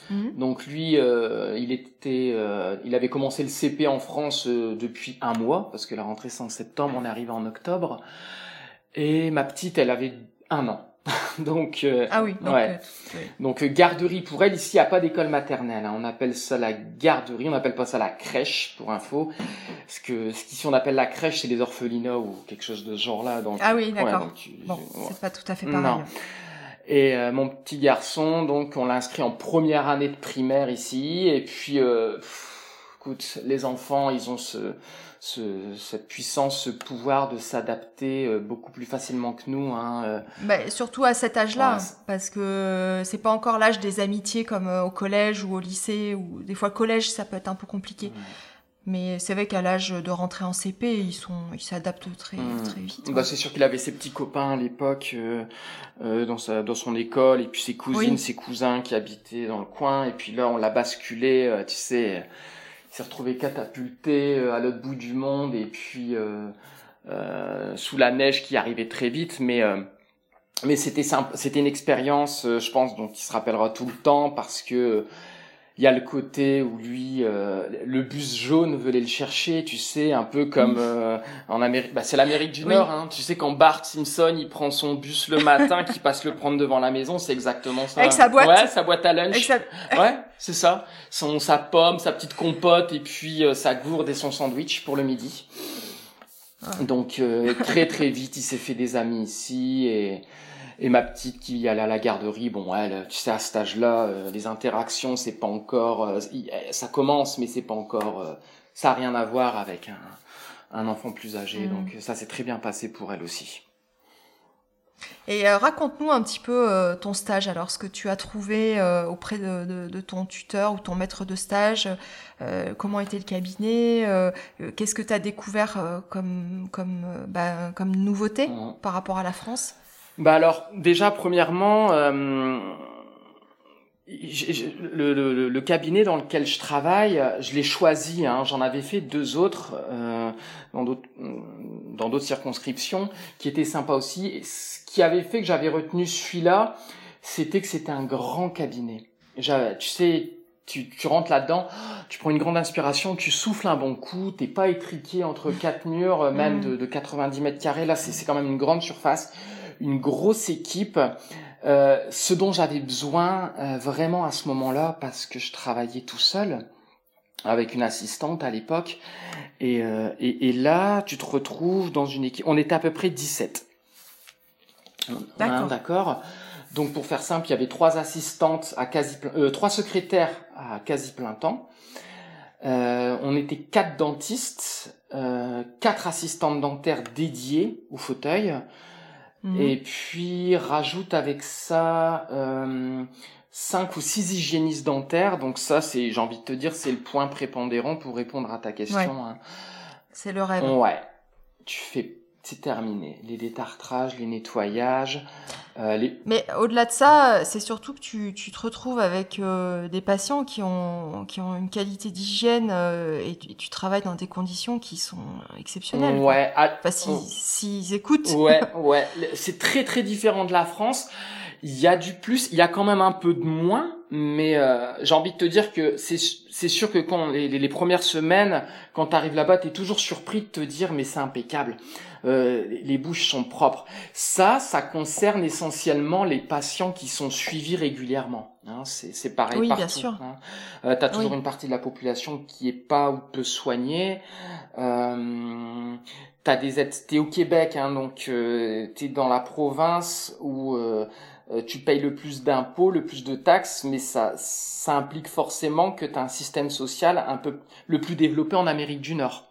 Mhm. Donc lui, il était, il avait commencé le CP en France depuis un mois parce que la rentrée c'est en septembre, on est arrivé en octobre. Et ma petite, elle avait un an. donc euh, Ah oui, donc, ouais. euh, oui. Donc euh, garderie pour elle, ici il n'y a pas d'école maternelle, hein. on appelle ça la garderie, on n'appelle pas ça la crèche pour info. Parce que ce qu'ici on appelle la crèche, c'est les orphelinats ou quelque chose de ce genre-là. Donc, Ah oui, d'accord. tu- Bon, ouais. c'est pas tout à fait pareil. Non. Et euh, mon petit garçon, donc on l'a inscrit en première année de primaire ici. Et puis, euh, pff, écoute, les enfants, ils ont ce, ce, cette puissance, ce pouvoir de s'adapter euh, beaucoup plus facilement que nous. Hein, euh. Bah, surtout à cet âge-là, Ouais, parce que c'est pas encore l'âge des amitiés comme euh, au collège ou au lycée, ou des fois collège ça peut être un peu compliqué. Mais c'est vrai qu'à l'âge de rentrer en CP, ils sont, ils s'adaptent très, Mm. très vite. Bah, ouais. c'est sûr qu'il avait ses petits copains à l'époque euh, euh, dans, sa, dans son école, et puis ses cousines, Oui. ses cousins qui habitaient dans le coin. Et puis là, on l'a basculé, euh, tu sais, s'est retrouvé catapulté euh, à l'autre bout du monde, et puis euh, euh, sous la neige qui arrivait très vite. Mais c'était simple, c'était une expérience, je pense, dont il se rappellera tout le temps parce que il y a le côté où lui, euh, le bus jaune veut aller le chercher, tu sais, un peu comme euh, en Amérique. Bah, c'est l'Amérique du Oui. Nord, hein. Tu sais, quand Bart Simpson il prend son bus le matin, qui passe le prendre devant la maison, c'est exactement ça. Avec sa boîte. Ouais, sa boîte à lunch. Avec ça- Ouais, c'est ça. Son, sa pomme, sa petite compote et puis euh, sa gourde et son sandwich pour le midi. Ouais. Donc euh, très très vite, il s'est fait des amis ici et et ma petite qui allait à la garderie, bon, elle, tu sais, à cet âge-là, euh, les interactions, c'est pas encore, euh, ça commence, mais c'est pas encore, euh, ça a rien à voir avec un, un enfant plus âgé. Mm. Donc ça s'est très bien passé pour elle aussi. Et raconte-nous un petit peu ton stage, alors ce que tu as trouvé auprès de, de, ton tuteur ou ton maître de stage, comment était le cabinet, qu'est-ce que tu as découvert comme, comme, bah, comme nouveauté mmh. par rapport à la France? Bah alors déjà premièrement le, le, le, cabinet dans lequel je travaille, je l'ai choisi. Hein, J'en avais fait deux autres euh, dans d'autres dans d'autres circonscriptions qui étaient sympas aussi. Et ce qui avait fait que j'avais retenu celui-là, c'était que c'était un grand cabinet. Tu sais, tu, tu rentres là-dedans, tu prends une grande inspiration, tu souffles un bon coup, t'es pas étriqué entre quatre murs, même mmh. de, de 90 mètres carrés. Là, c'est quand même une grande surface, une grosse équipe. Euh, ce dont j'avais besoin euh, vraiment à ce moment-là, parce que je travaillais tout seul avec une assistante à l'époque, et, euh, et, et, là, tu te retrouves dans une équipe. On était à peu près 17. D'accord. Donc pour faire simple, il y avait trois assistantes à quasi euh, trois secrétaires à quasi plein temps. On était quatre dentistes, quatre assistantes dentaires dédiées au fauteuil, Mhm. Et puis rajoute avec ça euh, 5 ou six hygiénistes dentaires. Donc ça, c'est, j'ai envie de te dire, c'est le point prépondérant pour répondre à ta question. Hein. C'est le rêve. Ouais. Tu fais c'est terminé. Les détartrages, les nettoyages. Euh, les... Mais au-delà de ça, c'est surtout que tu, tu, te retrouves avec euh, des patients qui ont, qui ont une qualité d'hygiène euh, et, tu, tu, travailles dans des conditions qui sont exceptionnelles. Ouais. Enfin, s'ils si, écoutent. Ouais, ouais. C'est très très différent de la France. Il y a du plus, il y a quand même un peu de moins, mais euh, j'ai envie de te dire que c'est c'est sûr que quand les, les, premières semaines, quand tu arrives là-bas, tu es toujours surpris de te dire mais c'est impeccable. Euh, les bouches sont propres. Ça, ça concerne essentiellement les patients qui sont suivis régulièrement. Hein, c'est pareil oui, partout. Bien sûr. Hein. Euh, tu as toujours une partie de la population qui est pas ou peu soignée. Euh, t'as des aides, t'es au Québec, hein, donc euh, t'es dans la province où euh, tu payes le plus d'impôts, le plus de taxes, mais ça, ça implique forcément que tu as un système social un peu le plus développé en Amérique du Nord.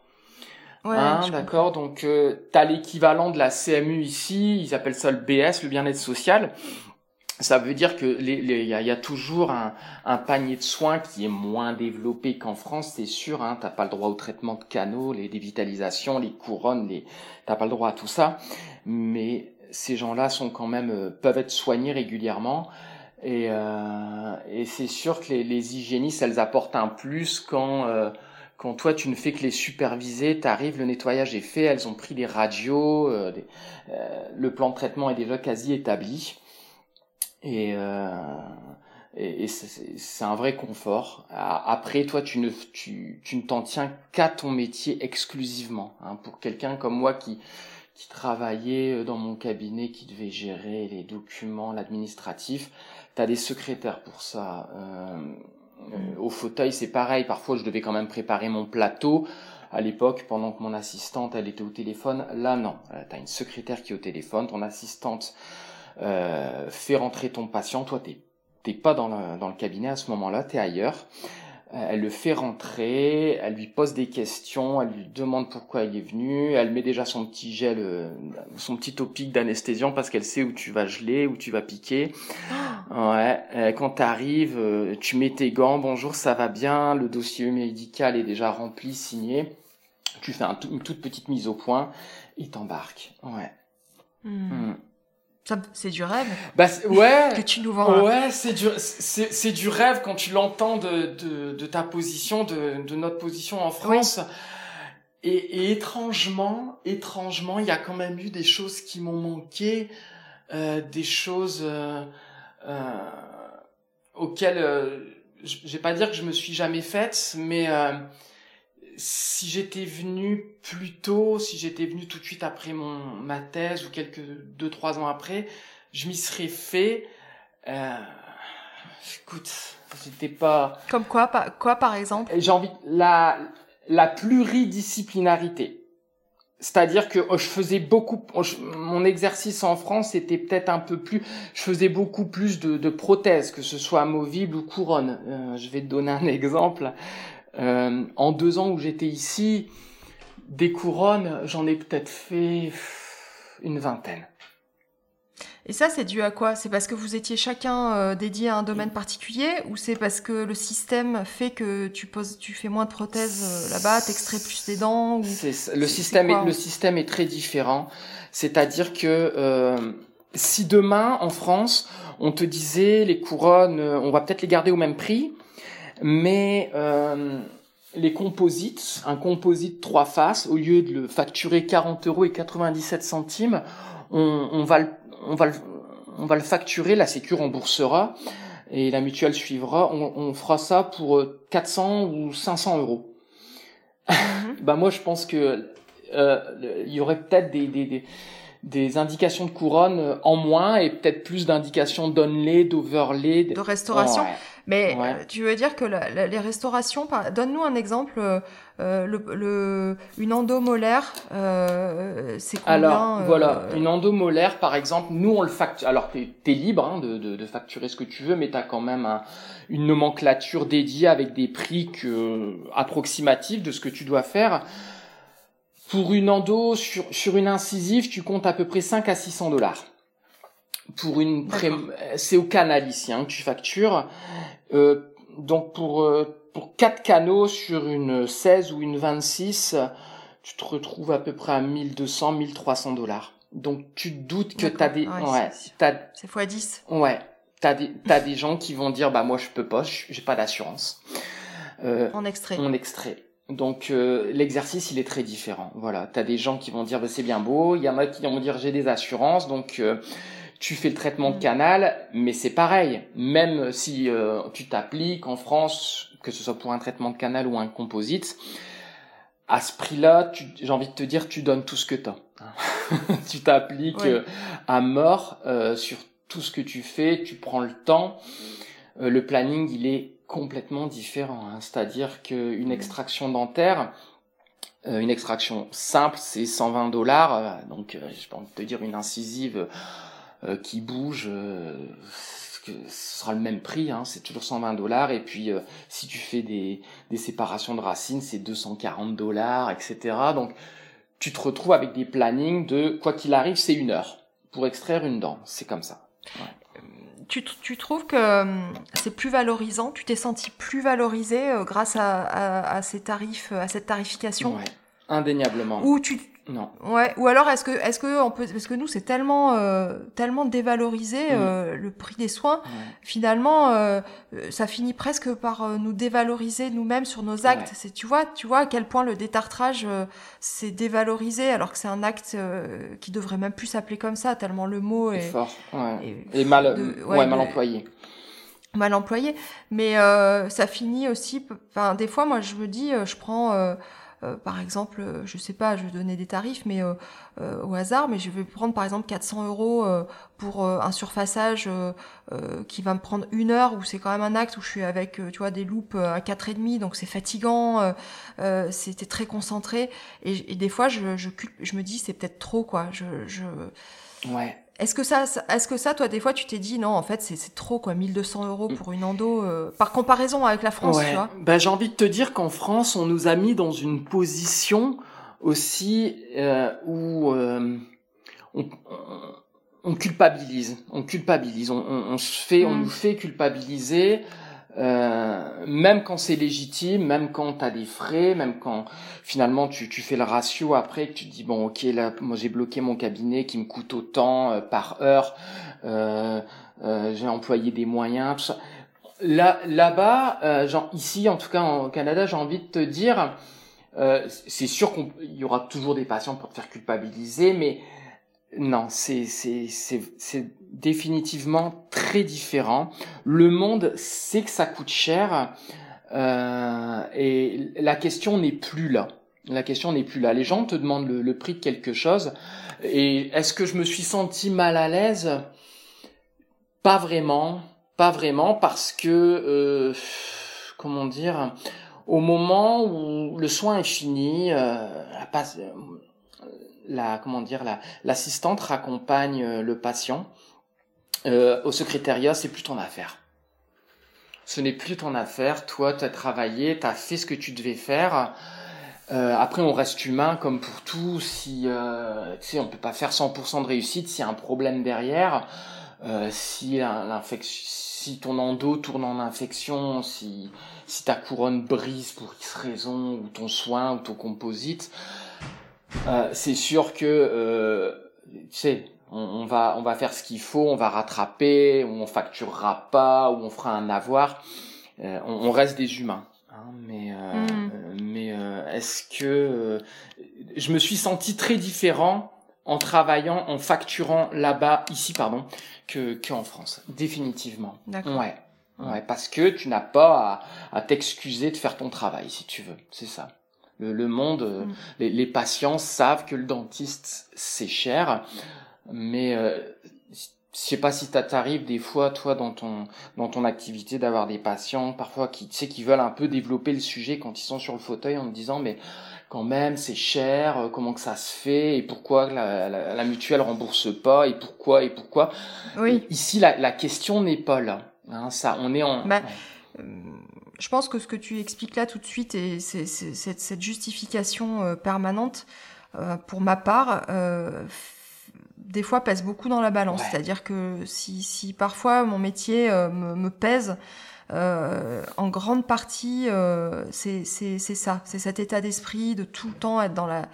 Ouais, hein, d'accord. Donc, euh, tu as l'équivalent de la CMU ici. Ils appellent ça le BS, le bien-être social. Ça veut dire que il les, y, a, y, a, toujours un, un, panier de soins qui est moins développé qu'en France, c'est sûr. Hein, t'as pas le droit au traitement de canaux, les dévitalisations, les couronnes, les t'as pas le droit à tout ça. Mais ces gens-là sont quand même euh, peuvent être soignés régulièrement. Et, euh, c'est sûr que les, hygiénistes, elles apportent un plus quand euh, quand toi tu ne fais que les superviser, t'arrives, le nettoyage est fait, elles ont pris des radios, le plan de traitement est déjà quasi établi. Et, c'est un vrai confort. Après, toi, tu ne, tu ne t'en tiens qu'à ton métier exclusivement. Hein, pour quelqu'un comme moi qui, qui travaillait euh, dans mon cabinet, qui devait gérer les documents, l'administratif. Tu as des secrétaires pour ça. Euh, euh, au fauteuil, c'est pareil. Parfois, je devais quand même préparer mon plateau. À l'époque, pendant que mon assistante, elle était au téléphone. Là, non. Tu as une secrétaire qui est au téléphone. Ton assistante euh, fait rentrer ton patient. Toi, t'es t'es pas dans le, dans le cabinet à ce moment-là, tu es ailleurs. Euh, elle le fait rentrer, elle lui pose des questions, elle lui demande pourquoi il est venu, elle met déjà son petit gel, euh, son petit topic d'anesthésiant parce qu'elle sait où tu vas geler, où tu vas piquer. Ouais, euh, quand tu arrives, tu mets tes gants, bonjour, ça va bien, le dossier médical est déjà rempli, signé. Tu fais une toute petite mise au point et t'embarques. Ouais. Hmm. Hmm c'est du rêve. Bah, ouais. que tu nous vends. Ouais, c'est du, c'est, du rêve quand tu l'entends de, de, de, ta position, de, de notre position en France. Et, et, étrangement, étrangement, il y a quand même eu des choses qui m'ont manqué, euh, des choses euh, euh, auxquelles, euh, je vais pas dire que je me suis jamais faite, mais euh, si j'étais venu plus tôt, si j'étais venu tout de suite après mon ma thèse ou quelques deux trois ans après, je m'y serais fait. Euh, écoute, c'était pas. Comme quoi, quoi par exemple? J'ai envie la la pluridisciplinarité. C'est-à-dire que oh, je faisais beaucoup, oh, mon exercice en France était peut-être un peu plus, je faisais beaucoup plus de, de prothèses, que ce soit amovible ou couronne. Euh, je vais te donner un exemple. Euh, en deux ans où j'étais ici, des couronnes, j'en ai peut-être fait une vingtaine. Et ça, c'est dû à quoi? C'est parce que vous étiez chacun euh, dédié à un domaine particulier ou c'est parce que le système fait que tu poses, tu fais moins de prothèses euh, là-bas, t'extrais plus des dents ou... Le système, est, le système est très différent. C'est-à-dire que euh, si demain, en France, on te disait les couronnes, on va peut-être les garder au même prix, mais les composites, un composite trois faces, au lieu de le facturer 40 euros et 97 centimes, on, on va le on va le, on va le facturer, la Sécu remboursera et la mutuelle suivra. On, on fera ça pour 400 ou 500 euros. Bah moi je pense que euh, il y aurait peut-être des, des, des, des, indications de couronne en moins et peut-être plus d'indications d'onlay, d'overlay. De restauration. Mais euh, tu veux dire que les restaurations, donne-nous un exemple, euh, euh, le, le, une endomolaire, euh, c'est combien Alors voilà, une endomolaire par exemple, nous on le facture. Alors t'es es libre hein, de, de, de, facturer ce que tu veux, mais t'as quand même un, une nomenclature dédiée avec des prix que, approximatifs de ce que tu dois faire. Pour une endo sur, sur une incisive, tu comptes à peu près 5 à 600 dollars pour une c'est au canal ici hein, que tu factures. Euh, donc pour euh, pour quatre canaux sur une 16 ou une 26, tu te retrouves à peu près à 1200 1300 dollars. Donc tu doutes que t'as des ouais, c'est fois 10. Ouais, t'as des t'as des gens qui vont dire bah moi je peux pas, j'ai pas d'assurance. Euh, en extrait. En extrait. Donc euh, l'exercice il est très différent. Voilà, t'as des gens qui vont dire bah, c'est bien beau, il y en a qui vont dire j'ai des assurances donc euh, tu fais le traitement de mm. canal, mais c'est pareil. Même si euh, tu t'appliques en France, que ce soit pour un traitement de canal ou un composite, à ce prix-là, j'ai envie de te dire, tu donnes tout ce que tu as. tu t'appliques euh, à mort euh, sur tout ce que tu fais, tu prends le temps. le planning, il est complètement différent. Hein. C'est-à-dire qu'une mm. extraction dentaire, une extraction simple, c'est 120 dollars. donc, je peux te dire une incisive euh, qui bouge, euh, ce sera le même prix, hein, c'est toujours 120 dollars. Et puis euh, si tu fais des, des séparations de racines, c'est 240 dollars, etc. Donc tu te retrouves avec des plannings de quoi qu'il arrive, c'est une heure pour extraire une dent. C'est comme ça. Tu, tu, trouves que c'est plus valorisant Tu t'es senti plus valorisé grâce à, à, à, ces tarifs, à cette tarification? Ouais, indéniablement. Ou tu, non. Ouais. Ou alors est-ce que est-ce que on peut parce que nous c'est tellement euh, tellement dévalorisé euh, le prix des soins finalement euh, ça finit presque par nous dévaloriser nous-mêmes sur nos actes. C'est tu vois tu vois à quel point le détartrage c'est dévalorisé alors que c'est un acte qui devrait même plus s'appeler comme ça tellement le mot est, fort et mal ouais, mal employé mal employé mais ça finit aussi enfin des fois moi je me dis je prends euh, par exemple, euh, je sais pas, je vais donner des tarifs, mais euh, au hasard, mais je vais prendre par exemple 400 euros pour un surfaçage qui va me prendre une heure, où c'est quand même un acte où je suis avec, tu vois, des loupes à quatre et demi, donc c'est fatigant, c'était très concentré, et, des fois je, je, je me dis c'est peut-être trop quoi, je, je ouais est-ce que ça, est-ce que ça, toi, des fois, tu t'es dit non, en fait, c'est trop quoi, 1200 euros pour une endo, euh, par comparaison avec la France, tu vois? Ben j'ai envie de te dire qu'en France, on nous a mis dans une position aussi euh, où euh, on, on, culpabilise, on culpabilise, on, on, se fait, on mm. nous fait culpabiliser. Euh, même quand c'est légitime, même quand tu as des frais, même quand finalement tu, tu fais le ratio après, que tu dis bon ok là moi j'ai bloqué mon cabinet qui me coûte autant euh, par heure, euh, euh, j'ai employé des moyens. Là là-bas, genre ici en tout cas au Canada, j'ai envie de te dire, c'est sûr qu'il y aura toujours des patients pour te faire culpabiliser, mais non, c'est définitivement très différent. Le monde sait que ça coûte cher euh, et la question n'est plus là. La question n'est plus là. Les gens te demandent le, prix de quelque chose et est-ce que je me suis senti mal à l'aise? Pas vraiment, pas vraiment parce que euh, comment dire au moment où le soin est fini, euh, comment dire la l'assistante raccompagne euh, le patient euh, au secrétariat, c'est plus ton affaire. Ce n'est plus ton affaire. Toi, tu as travaillé, tu as fait ce que tu devais faire. Euh, après, on reste humain comme pour tout. Si euh, tu sais, on peut pas faire 100% de réussite s'il y a un problème derrière. Si l'infection, si ton endo tourne en infection, si si ta couronne brise pour X raison, ou ton soin, ou ton composite, euh, c'est sûr que euh, tu sais, on, on, va on va faire ce qu'il faut, on va rattraper, ou on facturera pas, ou on fera un avoir. Euh, on, on, reste des humains. Hein, mais euh, mm. mais euh, est-ce que je me suis senti très différent en travaillant, en facturant là-bas, ici pardon, que qu'en France, définitivement. Ouais. Ouais, parce que tu n'as pas à, à t'excuser de faire ton travail, si tu veux. C'est ça. Le, le monde, mm. les, les, patients savent que le dentiste c'est cher, mais euh, je sais pas si ça t'arrive des fois, toi, dans ton dans ton activité, d'avoir des patients parfois qui, tu sais, qui veulent un peu développer le sujet quand ils sont sur le fauteuil en te disant mais quand même c'est cher, euh, comment que ça se fait et pourquoi la, la, la mutuelle rembourse pas et pourquoi et pourquoi? Oui. Ici, la, la question n'est pas là. Hein, ça, on est en. Bah, euh, je pense que ce que tu expliques là tout de suite et c'est cette, cette justification euh, permanente, euh, pour ma part, euh, des fois pèse beaucoup dans la balance. Ouais. C'est-à-dire que si, si parfois mon métier euh, me, me, pèse, euh, en grande partie, euh, c'est ça. C'est cet état d'esprit de tout le temps être dans la,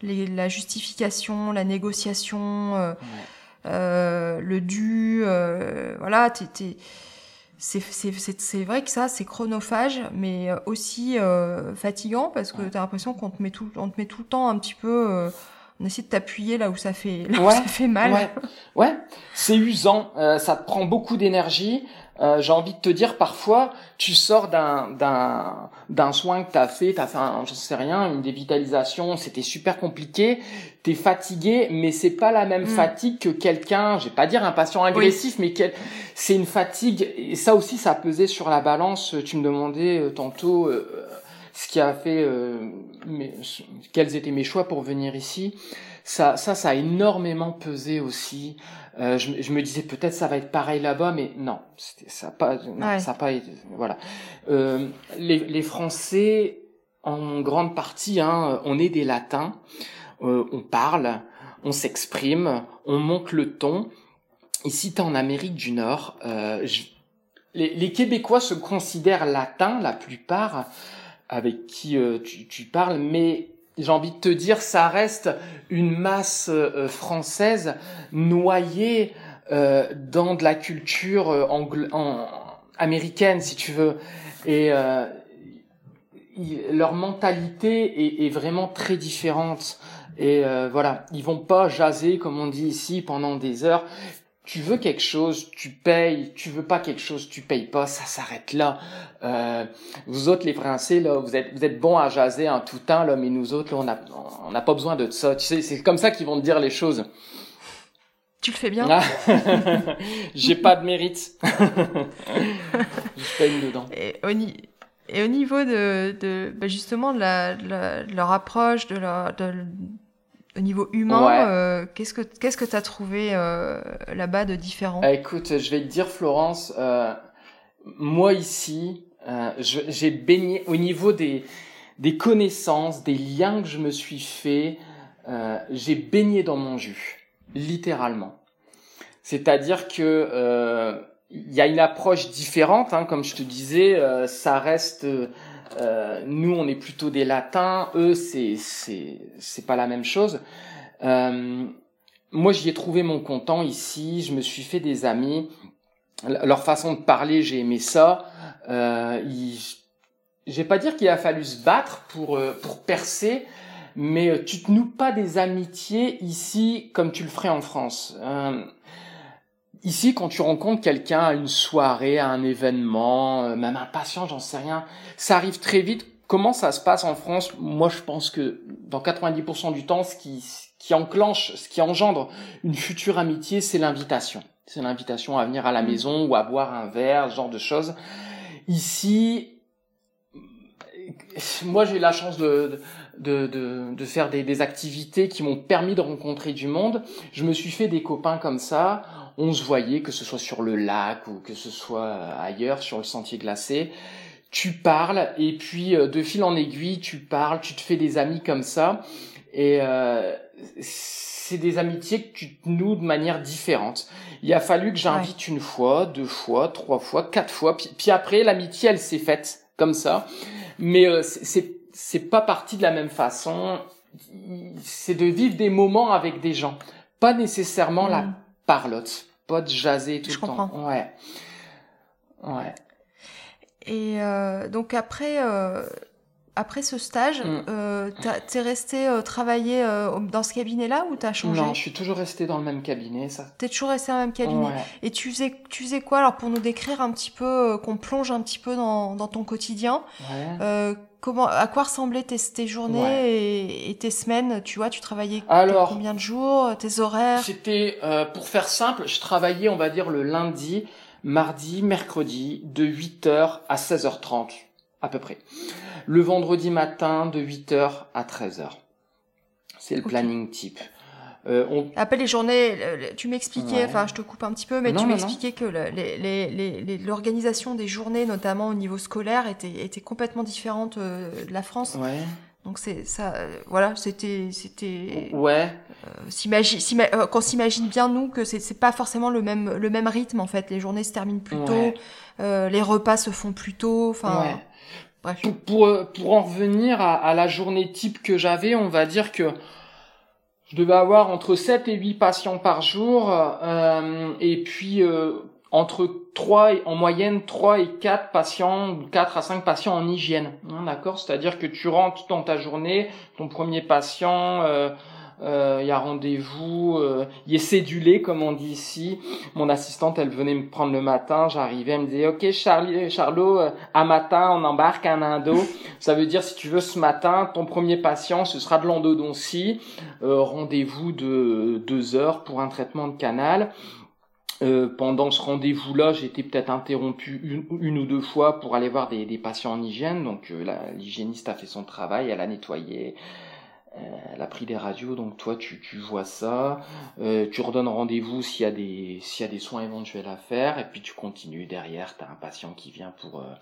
les, la justification, la négociation, ouais. le dû. voilà, t'es c'est vrai que ça, c'est chronophage, mais aussi euh, fatigant parce que tu as l'impression qu'on te, met tout, on te met tout le temps un petit peu. On essaie de t'appuyer là où ça fait, là ouais, où ça fait mal. Ouais, ouais. c'est usant, euh, ça te prend beaucoup d'énergie. Euh, j'ai envie de te dire parfois tu sors d'un d'un d'un soin que t'as fait t'as fait un je sais rien une dévitalisation c'était super compliqué t'es fatigué mais c'est pas la même mm. fatigue que quelqu'un je vais pas dire un patient agressif oui. mais quel c'est une fatigue et ça aussi ça a pesé sur la balance tu me demandais euh, tantôt euh, ce qui a fait euh, mes, quels étaient mes choix pour venir ici ça ça ça a énormément pesé aussi euh, je, je, me disais peut-être ça va être pareil là-bas, mais non, ça pas, non, ouais. ça pas, voilà. Euh, les, les, Français, en grande partie, hein, on est des Latins, euh, on parle, on s'exprime, on monte le ton. Ici, t'es en Amérique du Nord. Je, les, les, Québécois se considèrent latins, la plupart, avec qui euh, tu, tu parles, mais j'ai envie de te dire, ça reste une masse euh, française noyée euh, dans de la culture euh, angl- en, américaine, si tu veux. Et euh, leur mentalité est, est, vraiment très différente. Et euh, voilà, ils vont pas jaser comme on dit ici pendant des heures tu veux quelque chose, tu payes, tu veux pas quelque chose, tu payes pas, ça s'arrête là. Euh, vous autres les Français là, vous êtes vous êtes bons à jaser en tout temps là, mais nous autres là, on a on n'a pas besoin de ça. Tu sais, c'est comme ça qu'ils vont te dire les choses. Tu le fais bien? J'ai pas de mérite. Je paye dedans. Et au, et au niveau de, de bah justement de, la, de, la, de, leur approche, de leur, de, au niveau humain, ouais. euh, qu'est-ce que qu'est-ce que t'as trouvé euh, là-bas de différent? Ah, Écoute, je vais te dire, Florence, euh, moi ici, j'ai baigné au niveau des des connaissances, des liens que je me suis fait, j'ai baigné dans mon jus, littéralement. C'est-à-dire que il y a une approche différente, hein, comme je te disais, ça reste euh, nous, on est plutôt des latins. Eux, c'est c'est c'est pas la même chose. Euh, moi, j'y ai trouvé mon content ici. Je me suis fait des amis. Leur façon de parler, j'ai aimé ça. Euh, ils... Je vais pas dire qu'il a fallu se battre pour euh, pour percer, mais euh, tu te noues pas des amitiés ici comme tu le ferais en France. Euh, Ici, quand tu rencontres quelqu'un à une soirée, à un événement, euh, même un patient, j'en sais rien, ça arrive très vite. Comment ça se passe en France? Moi, je pense que dans 90% du temps, ce qui, qui enclenche, ce qui engendre une future amitié, c'est l'invitation. C'est l'invitation à venir à la mmh. maison ou à boire un verre, ce genre de choses. Ici, moi, j'ai eu la chance de, de, de, de faire des, des activités qui m'ont permis de rencontrer du monde. Je me suis fait des copains comme ça on se voyait, que ce soit sur le lac ou que ce soit ailleurs, sur le sentier glacé. tu parles et puis euh, de fil en aiguille, tu parles, tu te fais des amis comme ça et euh, c'est des amitiés que tu te noues de manière différente. Il a fallu que j'invite une fois, deux fois, trois fois, quatre fois, puis, puis après l'amitié elle s'est faite comme ça, mais euh, c'est c'est pas parti de la même façon. C'est de vivre des moments avec des gens, pas nécessairement la mm. Parlotte, pas de jaser tout Je le comprends. temps. Ouais, ouais. Et euh, donc après, euh, après ce stage, Mm. euh, t'es resté euh, travailler euh, dans ce cabinet-là ou t'as changé? Non, je suis toujours resté dans le même cabinet, ça. T'es toujours resté dans le même cabinet. Ouais. Et tu faisais, tu faisais quoi alors pour nous décrire un petit peu, euh, qu'on plonge un petit peu dans, dans ton quotidien? Ouais. euh, Comment, à quoi ressemblaient tes, tes journées Ouais. et, et tes semaines? Tu vois, tu travaillais Alors, combien de jours Tes horaires? C'était, euh, pour faire simple, je travaillais, on va dire, le lundi, mardi, mercredi, de 8h à 16h30, à peu près. Le vendredi matin, de 8h à 13h. C'est le planning type. Euh, on... Après les journées, tu m'expliquais, Ouais. enfin je te coupe un petit peu, mais Non, tu m'expliquais que le- les- les- les- les- l'organisation des journées, notamment au niveau scolaire, était, était complètement différente euh, de la France. Ouais. Donc c'est ça, euh, voilà, c'était, c'était, Ouais. euh, qu'on s'imagine bien nous que c'est, pas forcément le même, le même rythme en fait. Les journées se terminent plus tôt, euh, les repas se font plus tôt, enfin, ouais. Pour, pour, euh, pour en revenir à, à la journée type que j'avais, on va dire que je devais avoir entre 7 et 8 patients par jour, euh, et puis euh, entre 3 et, en moyenne 3 et 4 patients, ou 4 à 5 patients en hygiène. Hein, D'accord? C'est-à-dire que tu rentres dans ta journée, ton premier patient, euh, il y a rendez-vous, euh, il est cédulé comme on dit ici. Mon assistante, elle venait me prendre le matin, j'arrivais, elle me disait OK Charlie, Charlot, euh, à matin on embarque un indo. Ça veut dire si tu veux ce matin, ton premier patient ce sera de l'endodontie, euh, rendez-vous de deux heures pour un traitement de canal. Euh, pendant ce rendez-vous-là, été peut-être interrompu une, ou deux fois pour aller voir des, patients en hygiène. Donc euh, l'hygiéniste a fait son travail, elle a nettoyé, euh, elle a pris des radios. Donc toi, tu, tu vois ça, Euh, tu redonnes rendez-vous s'il y a des s'il y a des soins éventuels à faire, et puis tu continues derrière. T'as un patient qui vient pour euh,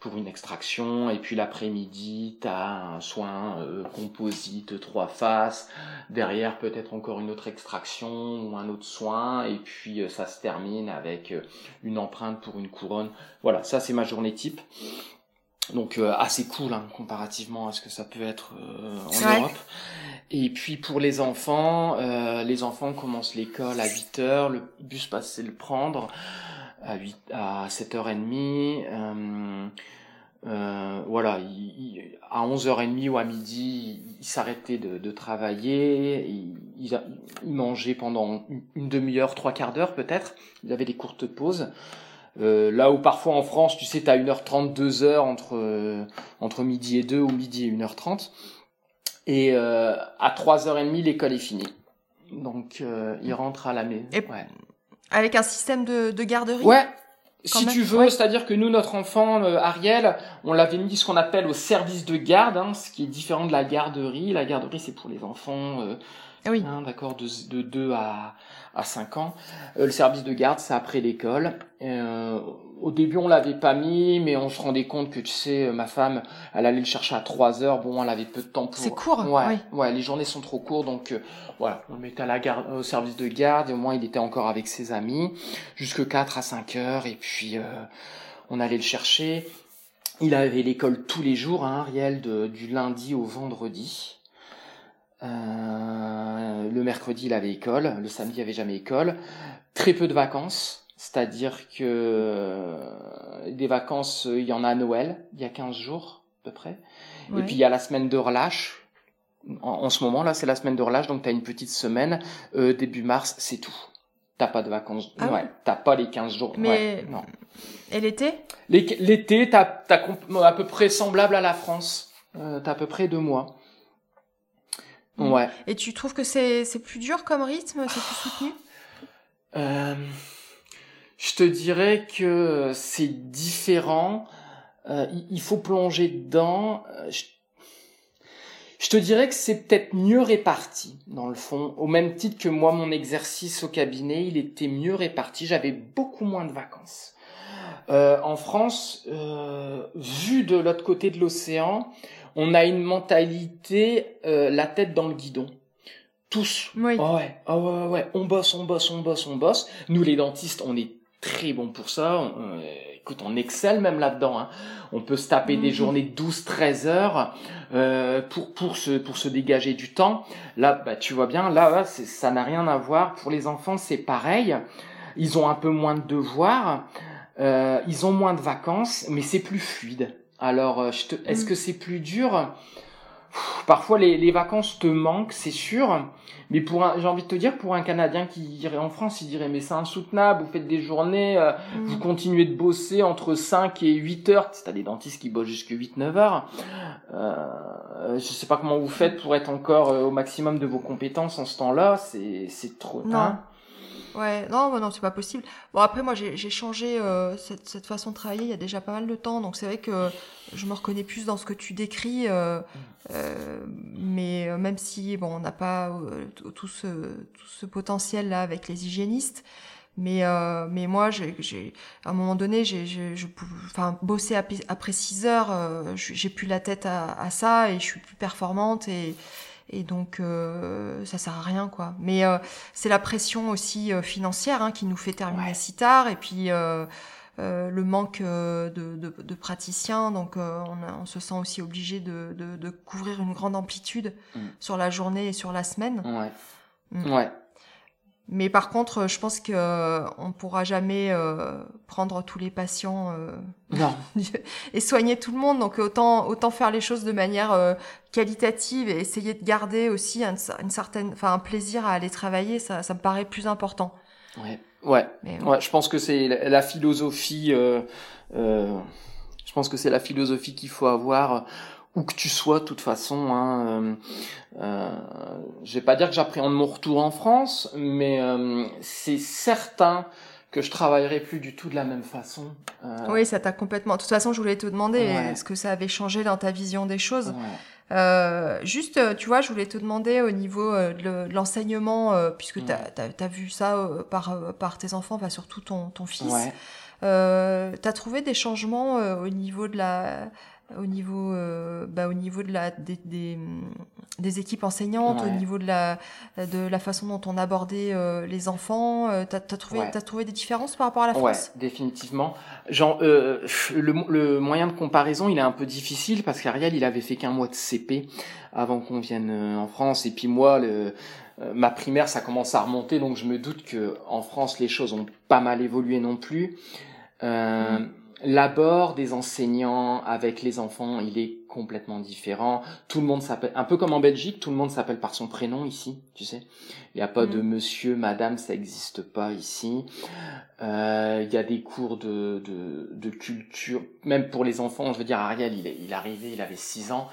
pour une extraction, et puis l'après-midi, t'as un soin euh, composite trois faces. Derrière, peut-être encore une autre extraction ou un autre soin, et puis euh, ça se termine avec euh, une empreinte pour une couronne. Voilà, ça c'est ma journée type. Donc euh, assez cool hein, comparativement à ce que ça peut être euh, en. Europe. Et puis pour les enfants, euh, les enfants commencent l'école à 8h, le bus passe le prendre à 8 à 7h30 euh, euh, voilà, il, il- à 11h30 ou à midi, il s'arrêtait de, de travailler, il, il, il mangeait pendant une, une demi-heure, trois quarts d'heure peut-être, il avait des courtes pauses. Euh, là où parfois en France, tu sais, tu as 1h30, 2h entre, euh, entre midi et 2 ou midi et 1h30. Et euh, à 3h30, l'école est finie. Donc euh, il rentre à la maison. Et- Ouais. Avec un système de, de garderie? Ouais. Si même, tu veux, ouais. c'est-à-dire que nous, notre enfant, Ariel, on l'avait mis ce qu'on appelle au service de garde, hein, ce qui est différent de la garderie. La garderie, c'est pour les enfants, Oui. hein, d'accord, de, de 2 à, à 5 ans. Euh, le service de garde, c'est après l'école. Euh, au début, on l'avait pas mis, mais on se rendait compte que, tu sais, ma femme, elle allait le chercher à 3 heures. Bon, elle avait peu de temps pour... C'est court, Ouais, oui. ouais, les journées sont trop courtes, donc euh, voilà, on le mettait à la garde, au service de garde, et au moins il était encore avec ses amis, jusque 4 à 5 heures, et puis euh, on allait le chercher. Il avait l'école tous les jours, hein, Ariel, de, du lundi au vendredi. Euh, le mercredi, il avait école, le samedi, il avait jamais école. Très peu de vacances, c'est-à-dire que euh, des vacances, il y en a à Noël, il y a 15 jours à peu près. Ouais. Et puis il y a la semaine de relâche. En, en ce moment là, c'est la semaine de relâche, donc tu as une petite semaine. Euh, début mars, c'est tout. T'as pas de vacances. Ah ouais, t'as pas les 15 jours. Mais- Ouais, non. Et l'été? L'été, t'as comp- à peu près semblable à la France. Euh, t'as à peu près deux mois. Mm. Ouais. Et tu trouves que c'est c'est plus dur comme rythme C'est plus soutenu Euh, je te dirais que c'est différent. Euh, il, faut plonger dedans. Euh, je, je te dirais que c'est peut-être mieux réparti, dans le fond. Au même titre que moi, mon exercice au cabinet, il était mieux réparti. J'avais beaucoup moins de vacances. euh, en France, vu de l'autre côté de l'océan, on a une mentalité euh, la tête dans le guidon. Tous. Oui. Ah ouais, ah ouais, ouais. On bosse, on bosse, on bosse, on bosse. Nous, les dentistes, on est très bons pour ça. On- euh, écoute, on excelle même là-dedans. Hein. On peut se taper des Mhm. journées de 12-13 heures euh, pour, pour, se, pour se dégager du temps. Là, bah, tu vois bien, là, ça n'a rien à voir. Pour les enfants, c'est pareil. Ils ont un peu moins de devoirs. Euh, ils ont moins de vacances, mais c'est plus fluide. Alors, euh, te- est-ce Mm. que c'est plus dur? Parfois, les, les vacances te manquent, c'est sûr. Mais pour un, j'ai envie de te dire, pour un Canadien qui irait en France, il dirait mais c'est insoutenable. Vous faites des journées, euh, vous Mm. continuez de bosser entre 5 et 8 heures. T'as des dentistes qui bossent jusque 8-9 heures. Euh, je sais pas comment vous faites pour être encore euh, au maximum de vos compétences en ce temps-là. C'est, c'est trop. Non. hein Ouais, non, bah non, c'est pas possible. Bon, après, moi, j'ai changé euh, cette, cette façon de travailler il y a déjà pas mal de temps, donc c'est vrai que je me reconnais plus dans ce que tu décris, euh, euh, mais euh, même si, bon, on n'a pas euh, tout- ce, tout ce potentiel-là avec les hygiénistes, mais, euh, mais moi, j'ai, à un moment donné, j'ai, je, enfin, bosser après, après 6 heures, euh, j'ai plus la tête à, à ça et je suis plus performante et, et donc euh, ça sert à rien, quoi. Mais euh, c'est la pression aussi euh, financière hein, qui nous fait terminer Ouais. si tard et puis euh, euh, le manque de, de, de praticiens donc euh, on, a- on se sent aussi obligé de, de, de couvrir une grande amplitude Mm. sur la journée et sur la semaine Ouais. Mm. Ouais. Mais par contre je pense que euh, on pourra jamais euh, prendre tous les patients euh, Non. et soigner tout le monde donc autant autant faire les choses de manière euh, qualitative et essayer de garder aussi un, une certaine enfin un plaisir à aller travailler ça ça me paraît plus important Ouais. Ouais. mais Ouais, je pense que c'est la, la philosophie. Euh, euh, je pense que c'est la philosophie qu'il faut avoir euh, où que tu sois, de toute façon. Hein, euh, euh, je vais pas dire que j'appréhende mon retour en France, mais euh, c'est certain que je travaillerai plus du tout de la même façon. Euh, Oui, ça t'a complètement. De toute façon, je voulais te demander Ouais. est-ce que ça avait changé dans ta vision des choses? ouais. Euh, juste, euh, tu vois, je voulais te demander au niveau de le- de l'enseignement, puisque tu as, vu ça par, par tes enfants, enfin, surtout ton, ton fils. Ouais. Euh, tu as trouvé des changements euh, au niveau de la. Au niveau, euh, bah, au niveau de la, des, des, des équipes enseignantes, au Ouais. niveau de la, de la façon dont on abordait euh, les enfants, euh, tu as, trouvé, Ouais. t'as trouvé des différences par rapport à la Ouais, France? définitivement. Genre, euh, le, le moyen de comparaison, il est un peu difficile parce qu'Ariel, il avait fait qu'un mois de CP avant qu'on vienne euh, en France. Et puis moi, le, euh, ma primaire, ça commence à remonter, donc je me doute que en France, les choses ont pas mal évolué non plus. Euh, L'abord des enseignants avec les enfants, il est complètement différent. Tout le monde s'appelle, un peu comme en Belgique, tout le monde s'appelle par son prénom ici, tu sais. Il n'y a pas de monsieur, madame, ça n'existe pas ici. Euh, Il y a des cours de, de, de culture, même pour les enfants. Je veux dire, Ariel, il est, il arrivé, il avait 6 ans.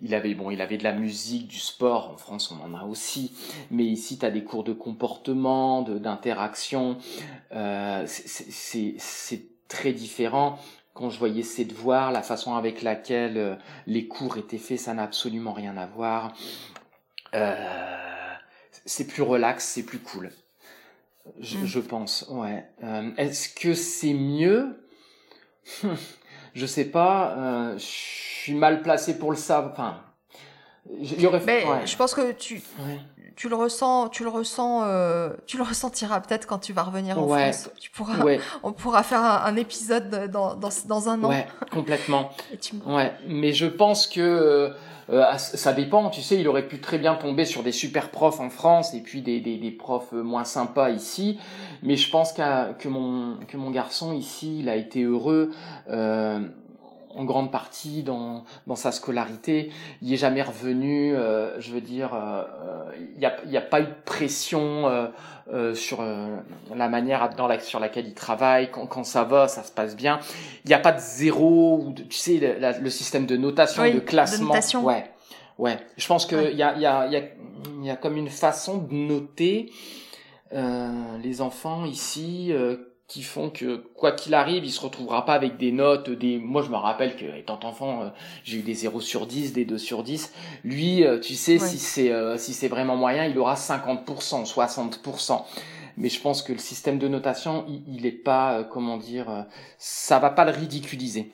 Il avait bon, il avait de la musique, du sport. En France, on en a aussi. Mais ici, tu as des cours de comportement, de d'interaction. Euh, c'est c'est- c'est très différent. Quand je voyais ses devoirs, la façon avec laquelle euh, les cours étaient faits, ça n'a absolument rien à voir. Euh, c'est plus relax, c'est plus cool. Je, Mm. je pense, ouais. Euh, Est-ce que c'est mieux? Je sais pas. euh, je suis mal placé pour le savoir. Enfin, Mais ouais. je pense que tu, Ouais. tu le ressens, tu le ressens, euh, tu le ressentiras peut-être quand tu vas revenir en Ouais. France. Tu pourras, on pourra faire un, un épisode dans, dans, dans un an. ouais, complètement. Tu Ouais, mais je pense que euh, euh, ça dépend. Tu sais, il aurait pu très bien tomber sur des super profs en France et puis des, des, des profs moins sympas ici. Mais je pense qu'à- que mon que mon garçon ici, il a été heureux. Euh, en grande partie dans, dans sa scolarité, il est jamais revenu. euh, je veux dire, euh, euh, il n'y a, il y a pas eu de pression euh, euh, sur euh, la manière dans la, sur laquelle il travaille. Quand, quand ça va, ça se passe bien. Il n'y a pas de zéro ou de, tu sais le, la- le système de notation, Oui, de de classement. notation. Ouais, ouais. Je pense que Ouais. il y a, y a, y a, y a comme une façon de noter euh, les enfants ici. Qui font que quoi qu'il arrive, il se retrouvera pas avec des notes, des. Moi, je me rappelle que étant enfant, euh, j'ai eu des 0 sur 10, des 2 sur 10. Lui, euh, tu sais, Ouais. si c'est euh, si c'est vraiment moyen, il aura 50%, 60%. mais je pense que le système de notation, il, est pas, comment dire, ça va pas le ridiculiser.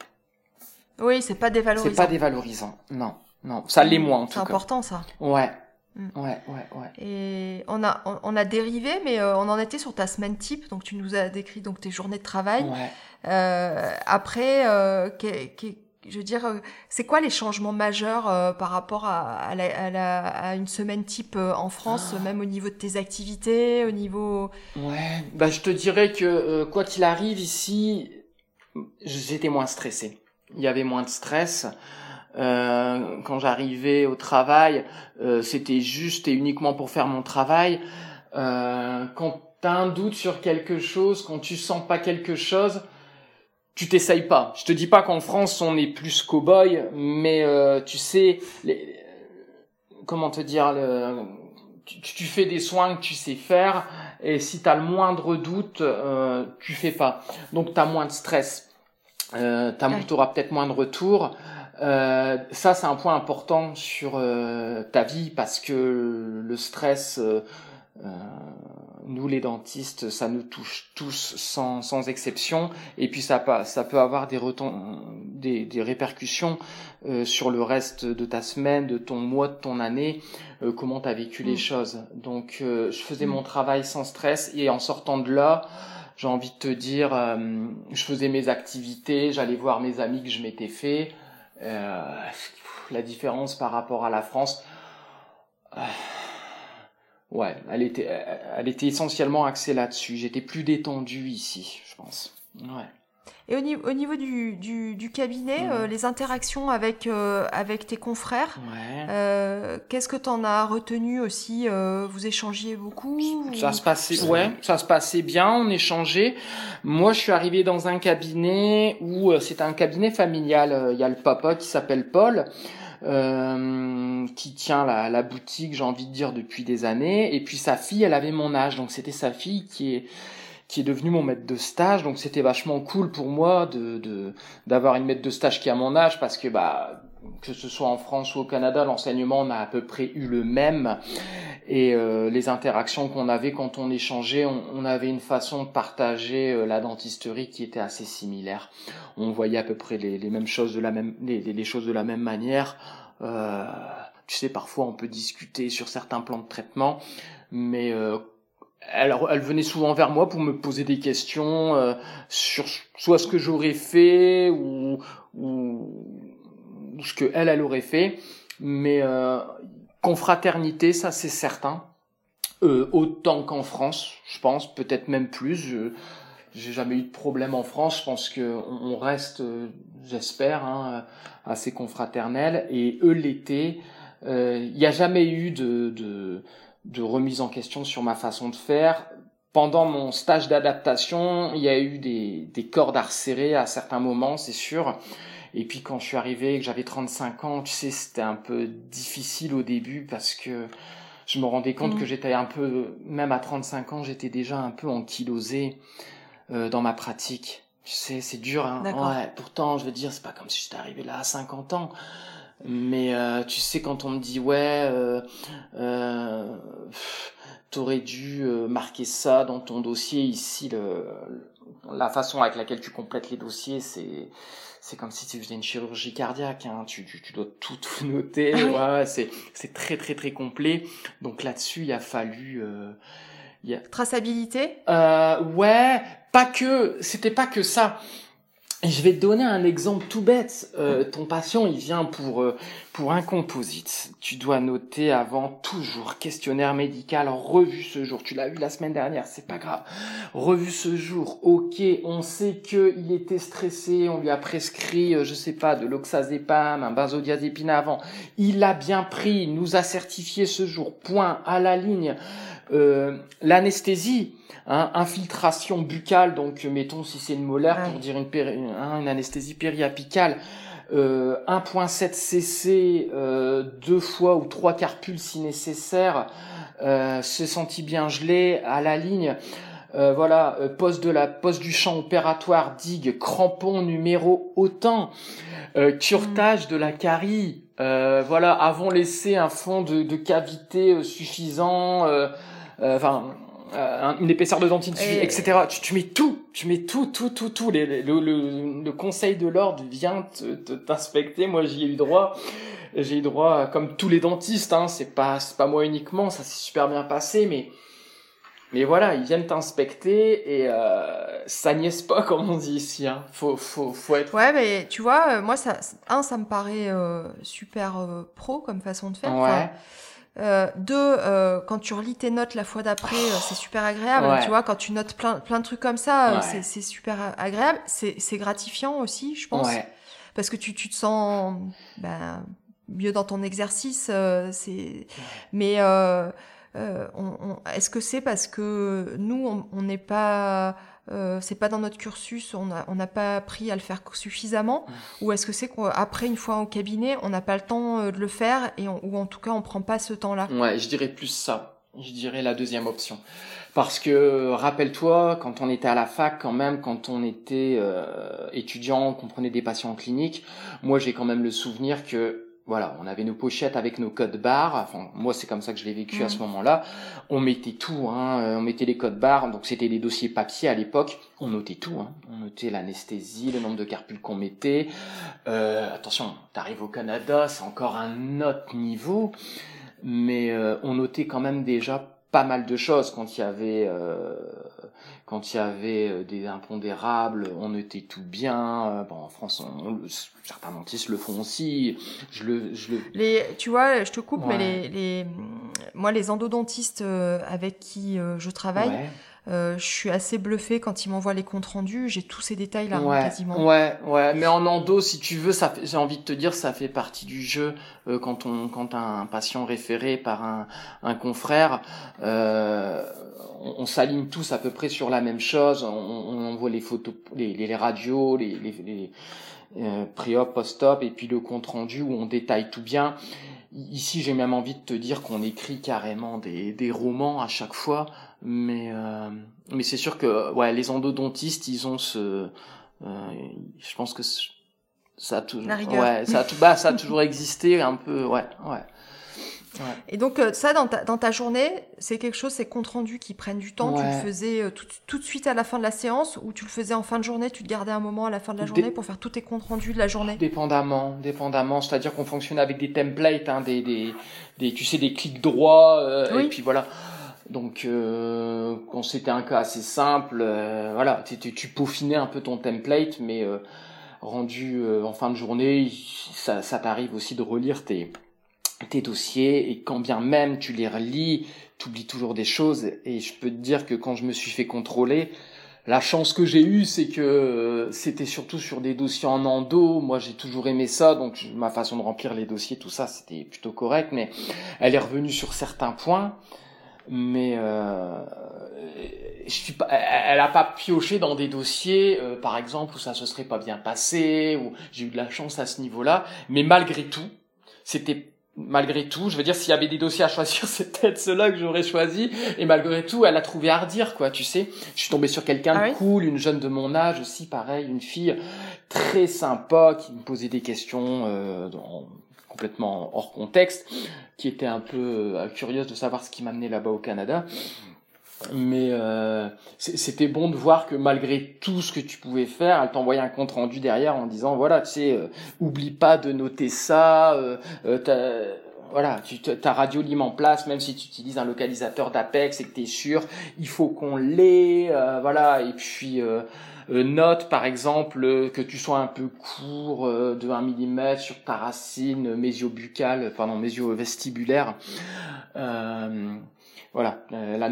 Oui, c'est pas dévalorisant. C'est pas dévalorisant, non, non, ça l'est moins en tout cas. C'est important ça. Ouais. Mm. Ouais, ouais, ouais. Et on a, on, a dérivé, mais euh, on en était sur ta semaine type. Donc, tu nous as décrit donc tes journées de travail. Ouais. Euh, après, euh, je veux dire, c'est quoi les changements majeurs par rapport à, à, la, à, une semaine type en France, ah. même au niveau de tes activités, au niveau... Ouais, bah je te dirais que quoi qu'il arrive ici, j'étais moins stressé. Il y avait moins de stress. Euh, quand j'arrivais au travail, euh, c'était juste et uniquement pour faire mon travail. Euh, quand t'as un doute sur quelque chose, quand tu sens pas quelque chose, tu t'essayes pas. Je te dis pas qu'en France on est plus cow-boy, mais euh, tu sais, les, comment te dire, le, tu, tu, fais des soins que tu sais faire, et si tu as le moindre doute, euh, tu fais pas. Donc tu as moins de stress, euh, tu auras peut-être moins de retours. Euh, ça, c'est un point important sur euh, ta vie parce que le stress, euh, nous les dentistes, ça nous touche tous sans, sans exception. Et puis ça, ça peut avoir des, des, des répercussions euh, sur le reste de ta semaine, de ton mois, de ton année, euh, comment tu as vécu les mm. choses. Donc euh, je faisais mm. mon travail sans stress et en sortant de là, j'ai envie de te dire, je faisais mes activités, j'allais voir mes amis que je m'étais fait. La différence par rapport à la France Ouais, elle était, elle était essentiellement axée là-dessus. J'étais plus détendu ici, je pense. Ouais. Et au, niveau, au niveau du, du, du cabinet, euh, les interactions avec, euh, avec tes confrères, ouais. euh, qu'est-ce que tu en as retenu aussi euh, Vous échangiez beaucoup Ça se passait, ouais, ça se passait bien, on échangeait. Moi, je suis arrivé dans un cabinet où euh, c'est un cabinet familial. Il y a le papa qui s'appelle Paul. Euh, qui tient la, la boutique, j'ai envie de dire, depuis des années. Et puis sa fille, elle avait mon âge, donc c'était sa fille qui est qui est devenue mon maître de stage, donc c'était vachement cool pour moi de d'avoir une maître de stage qui a mon âge parce que bah que ce soit en France ou au Canada, l'enseignement on a à peu près eu le même et euh, les interactions qu'on avait quand on échangeait, on, on, avait une façon de partager euh, la dentisterie qui était assez similaire. On voyait à peu près les, les mêmes choses de la même les, les, choses de la même manière. Euh, tu sais, parfois on peut discuter sur certains plans de traitement, mais euh, elle, elle, venait souvent vers moi pour me poser des questions euh, sur soit ce que j'aurais fait ou, ou, ce que elle, elle aurait fait. Mais euh, confraternité, ça c'est certain. Euh, autant qu'en France, je pense, peut-être même plus. Je, j'ai jamais eu de problème en France. Je pense que on reste, euh, j'espère, hein, assez confraternel. Et eux l'étaient. Il n'y a jamais eu de, de de remise en question sur ma façon de faire. Pendant mon stage d'adaptation, il y a eu des, des cordes à resserrer à certains moments, c'est sûr. Et puis quand je suis arrivé, que j'avais 35 ans, tu sais, c'était un peu difficile au début parce que je me rendais compte que mmh. j'étais un peu, même à 35 ans, j'étais déjà un peu ankylosé euh, dans ma pratique. Tu sais, c'est dur, hein. Ouais, pourtant, je veux dire, c'est pas comme si j'étais arrivé là à 50 ans. Mais euh, tu sais, quand on me dit ouais, euh, euh, t'aurais dû euh, marquer ça dans ton dossier ici, le, la façon avec laquelle tu complètes les dossiers, c'est c'est comme si tu faisais une chirurgie cardiaque. Hein. Tu, tu, tu dois tout, tout noter. Ah ouais, c'est c'est très très très complet. Donc là-dessus, il a fallu. Euh, y a... Traçabilité? Euh, ouais, pas que. C'était pas que ça. Je vais te donner un exemple tout bête. Euh, ton patient, il vient pour euh, pour un composite. Tu dois noter avant toujours questionnaire médical revu ce jour. Tu l'as vu la semaine dernière, c'est pas grave. Revu ce jour. Ok, on sait que il était stressé. On lui a prescrit, euh, je sais pas, de l'oxazépam, un benzodiazépine avant. Il l'a bien pris. Nous a certifié ce jour. Point à la ligne. Euh, l'anesthésie Hein, infiltration buccale, donc mettons si c'est une molaire pour dire une, hein, une anesthésie périapicale, euh, 1.7 cc euh, deux fois ou trois pulse si nécessaire, euh, se sentit bien gelé à la ligne. Euh, voilà, euh, poste de la poste du champ opératoire, digue, crampon numéro autant, euh, curtage de la carie, voilà, avons laissé un fond de, de cavité suffisant, enfin une épaisseur de dentine etc. Tu, tu, mets tout, tu mets tout, tout, tout, tout. Les, le, le, le, conseil de l'ordre vient t'inspecter. Moi, j'y ai eu droit. J'ai eu droit, comme tous les dentistes. Hein, c'est pas, c'est pas moi uniquement. Ça s'est super bien passé, mais mais voilà, ils viennent t'inspecter et euh, ça niaise pas comme on dit ici. Hein. Faut, faut, faut être. Ouais, mais tu vois, euh, moi, ça, un, ça me paraît euh, super euh, pro comme façon de faire. Ouais. Euh, deux, euh, quand tu relis tes notes la fois d'après, c'est super agréable. Tu vois, quand tu notes plein, plein de trucs comme ça, c'est, c'est super agréable. C'est, c'est gratifiant aussi, je pense. Parce que tu, tu te sens ben, mieux dans ton exercice. c'est... Mais euh, est-ce que c'est parce que nous, on n'est pas, euh, c'est pas dans notre cursus, on n'a on pas appris à le faire suffisamment, mmh. ou est-ce que c'est qu'après une fois au cabinet, on n'a pas le temps euh, de le faire et ou en tout cas on prend pas ce temps-là? Ouais, je dirais plus ça. Je dirais la deuxième option. Parce que rappelle-toi, quand on était à la fac, quand même, quand on était étudiant, qu'on prenait des patients en clinique, moi j'ai quand même le souvenir que voilà, on avait nos pochettes avec nos codes barres. Enfin, moi, c'est comme ça que je l'ai vécu à ce moment-là. On mettait tout, hein. Euh, on mettait les codes barres. Donc, c'était des dossiers papier à l'époque. On notait tout. Hein. On notait l'anesthésie, le nombre de carpules qu'on mettait. Euh, attention, t'arrives au Canada, c'est encore un autre niveau. Mais euh, on notait quand même déjà pas mal de choses quand il y avait euh, quand il y avait euh, des impondérables on était tout bien euh, bon en France on, certains dentistes le font aussi je le je le les tu vois je te coupe mais les, les moi les endodontistes avec qui je travaille euh, je suis assez bluffé quand il m'envoie les comptes rendus. J'ai tous ces détails là ouais, quasiment. Ouais, ouais. Mais en endo, si tu veux, ça, j'ai envie de te dire, ça fait partie du jeu euh, quand on, quand un patient référé par un, un confrère, euh, on, s'aligne tous à peu près sur la même chose. On, on envoie les photos, les, les, radios, les, les, les euh, pré-op, post-op, et puis le compte rendu où on détaille tout bien. Ici, j'ai même envie de te dire qu'on écrit carrément des, des romans à chaque fois mais euh, mais c'est sûr que ouais les endodontistes ils ont ce euh, je pense que ça a toujours ouais ça a tout bah ça a toujours existé un peu ouais ouais et donc euh, ça, dans ta, dans ta journée, c'est quelque chose, c'est compte rendu qui prennent du temps? Tu le faisais tout, tout, de suite à la fin de la séance ou tu le faisais en fin de journée, tu te gardais un moment à la fin de la journée pour faire tous tes comptes rendus de la journée? Dépendamment, dépendamment. C'est-à-dire qu'on fonctionnait avec des templates, hein, des, des, des, tu sais, des clics droits, euh, et puis voilà. Donc, euh, quand c'était un cas assez simple, euh, voilà, tu, peaufinais un peu ton template, mais euh, rendu en fin de journée, ça, ça t'arrive aussi de relire tes, tes dossiers, et quand bien même tu les relis, tu oublies toujours des choses, et je peux te dire que quand je me suis fait contrôler, la chance que j'ai eue, c'est que c'était surtout sur des dossiers en endo. Moi, j'ai toujours aimé ça, donc ma façon de remplir les dossiers, tout ça, c'était plutôt correct. Mais elle est revenue sur certains points mais euh, je suis pas, elle a pas pioché dans des dossiers, euh, par exemple, où ça se serait pas bien passé, où j'ai eu de la chance à ce niveau-là. Mais malgré tout, c'était malgré tout, je veux dire, s'il y avait des dossiers à choisir, c'est peut-être ceux-là que j'aurais choisi. Et malgré tout, elle a trouvé à redire, quoi, tu sais. Je suis tombé sur quelqu'un de ah cool, une jeune de mon âge aussi, pareil, une fille très sympa qui me posait des questions euh, dans, complètement hors contexte, qui était un peu euh, curieuse de savoir ce qui m'amenait là-bas au Canada. Mais euh, c'était bon de voir que malgré tout ce que tu pouvais faire, elle t'envoyait un compte rendu derrière en disant voilà, tu sais, euh, oublie pas de noter ça. Voilà, tu ta radio lime en place, même si tu utilises un localisateur d'Apex et que tu es sûr, il faut qu'on l'ait, voilà, et puis note par exemple euh, que tu sois un peu court euh, de 1 mm sur ta racine mésio-buccale, pardon, mésio-vestibulaire. voilà, la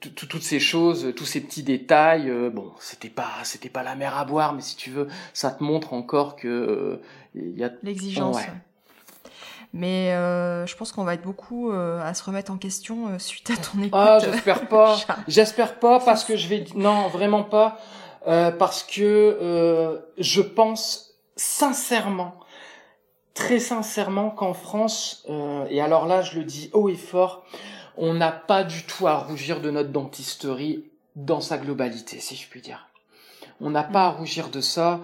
toutes ces choses, tous ces petits détails, bon, c'était pas, c'était pas la mer à boire, mais si tu veux, ça te montre encore que il y a l'exigence. Mais euh, je pense qu'on va être beaucoup euh, à se remettre en question euh, suite à ton écoute. Ah, j'espère pas. j'espère pas parce que je vais non vraiment pas parce que je pense sincèrement, très sincèrement qu'en France et alors là je le dis haut et fort, on n'a pas du tout à rougir de notre dentisterie dans sa globalité, si je puis dire. On n'a pas à rougir de ça.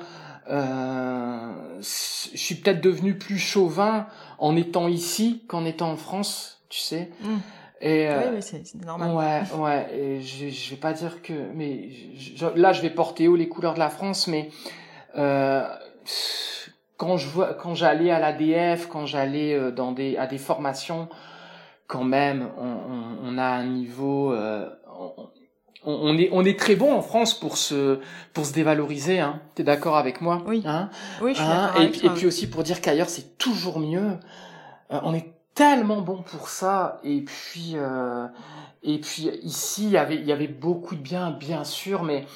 Euh, je suis peut-être devenu plus chauvin en étant ici qu'en étant en France, tu sais. Mm. Et, oui, mais c'est normal. Ouais, ouais. Et je, je vais pas dire que, mais là, je vais porter haut les couleurs de la France, mais euh, quand je vois, quand j'allais à l'ADF, quand j'allais dans des à des formations, quand même, on, on, on a un niveau, euh, on, est, on est très bon en France pour se, pour se dévaloriser. Hein. T'es d'accord avec moi Oui. Hein? Oui, je suis hein? et, et, puis aussi pour dire qu'ailleurs c'est toujours mieux. Euh, on est tellement bon pour ça. Et puis, euh, et puis ici, il y avait, il y avait beaucoup de bien, bien sûr, mais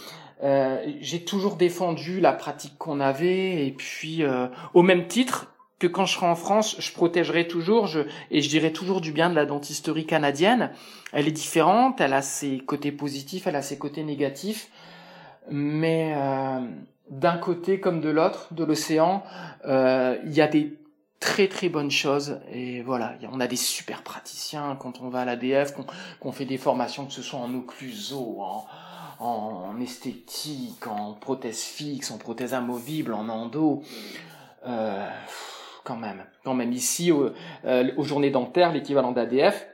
euh, j'ai toujours défendu la pratique qu'on avait. Et puis, euh, au même titre, que quand je serai en France, je protégerai toujours je, et je dirai toujours du bien de la dentisterie canadienne. Elle est différente, elle a ses côtés positifs, elle a ses côtés négatifs, mais euh, d'un côté comme de l'autre, de l'océan, euh, il y a des très très bonnes choses et voilà, on a des super praticiens quand on va à l'ADF, qu'on fait des formations, que ce soit en occluso, en, en esthétique, en prothèse fixe, en prothèse amovible, en endo. Euh, quand même. Quand même ici, euh, aux journées dentaires, l'équivalent d'ADF,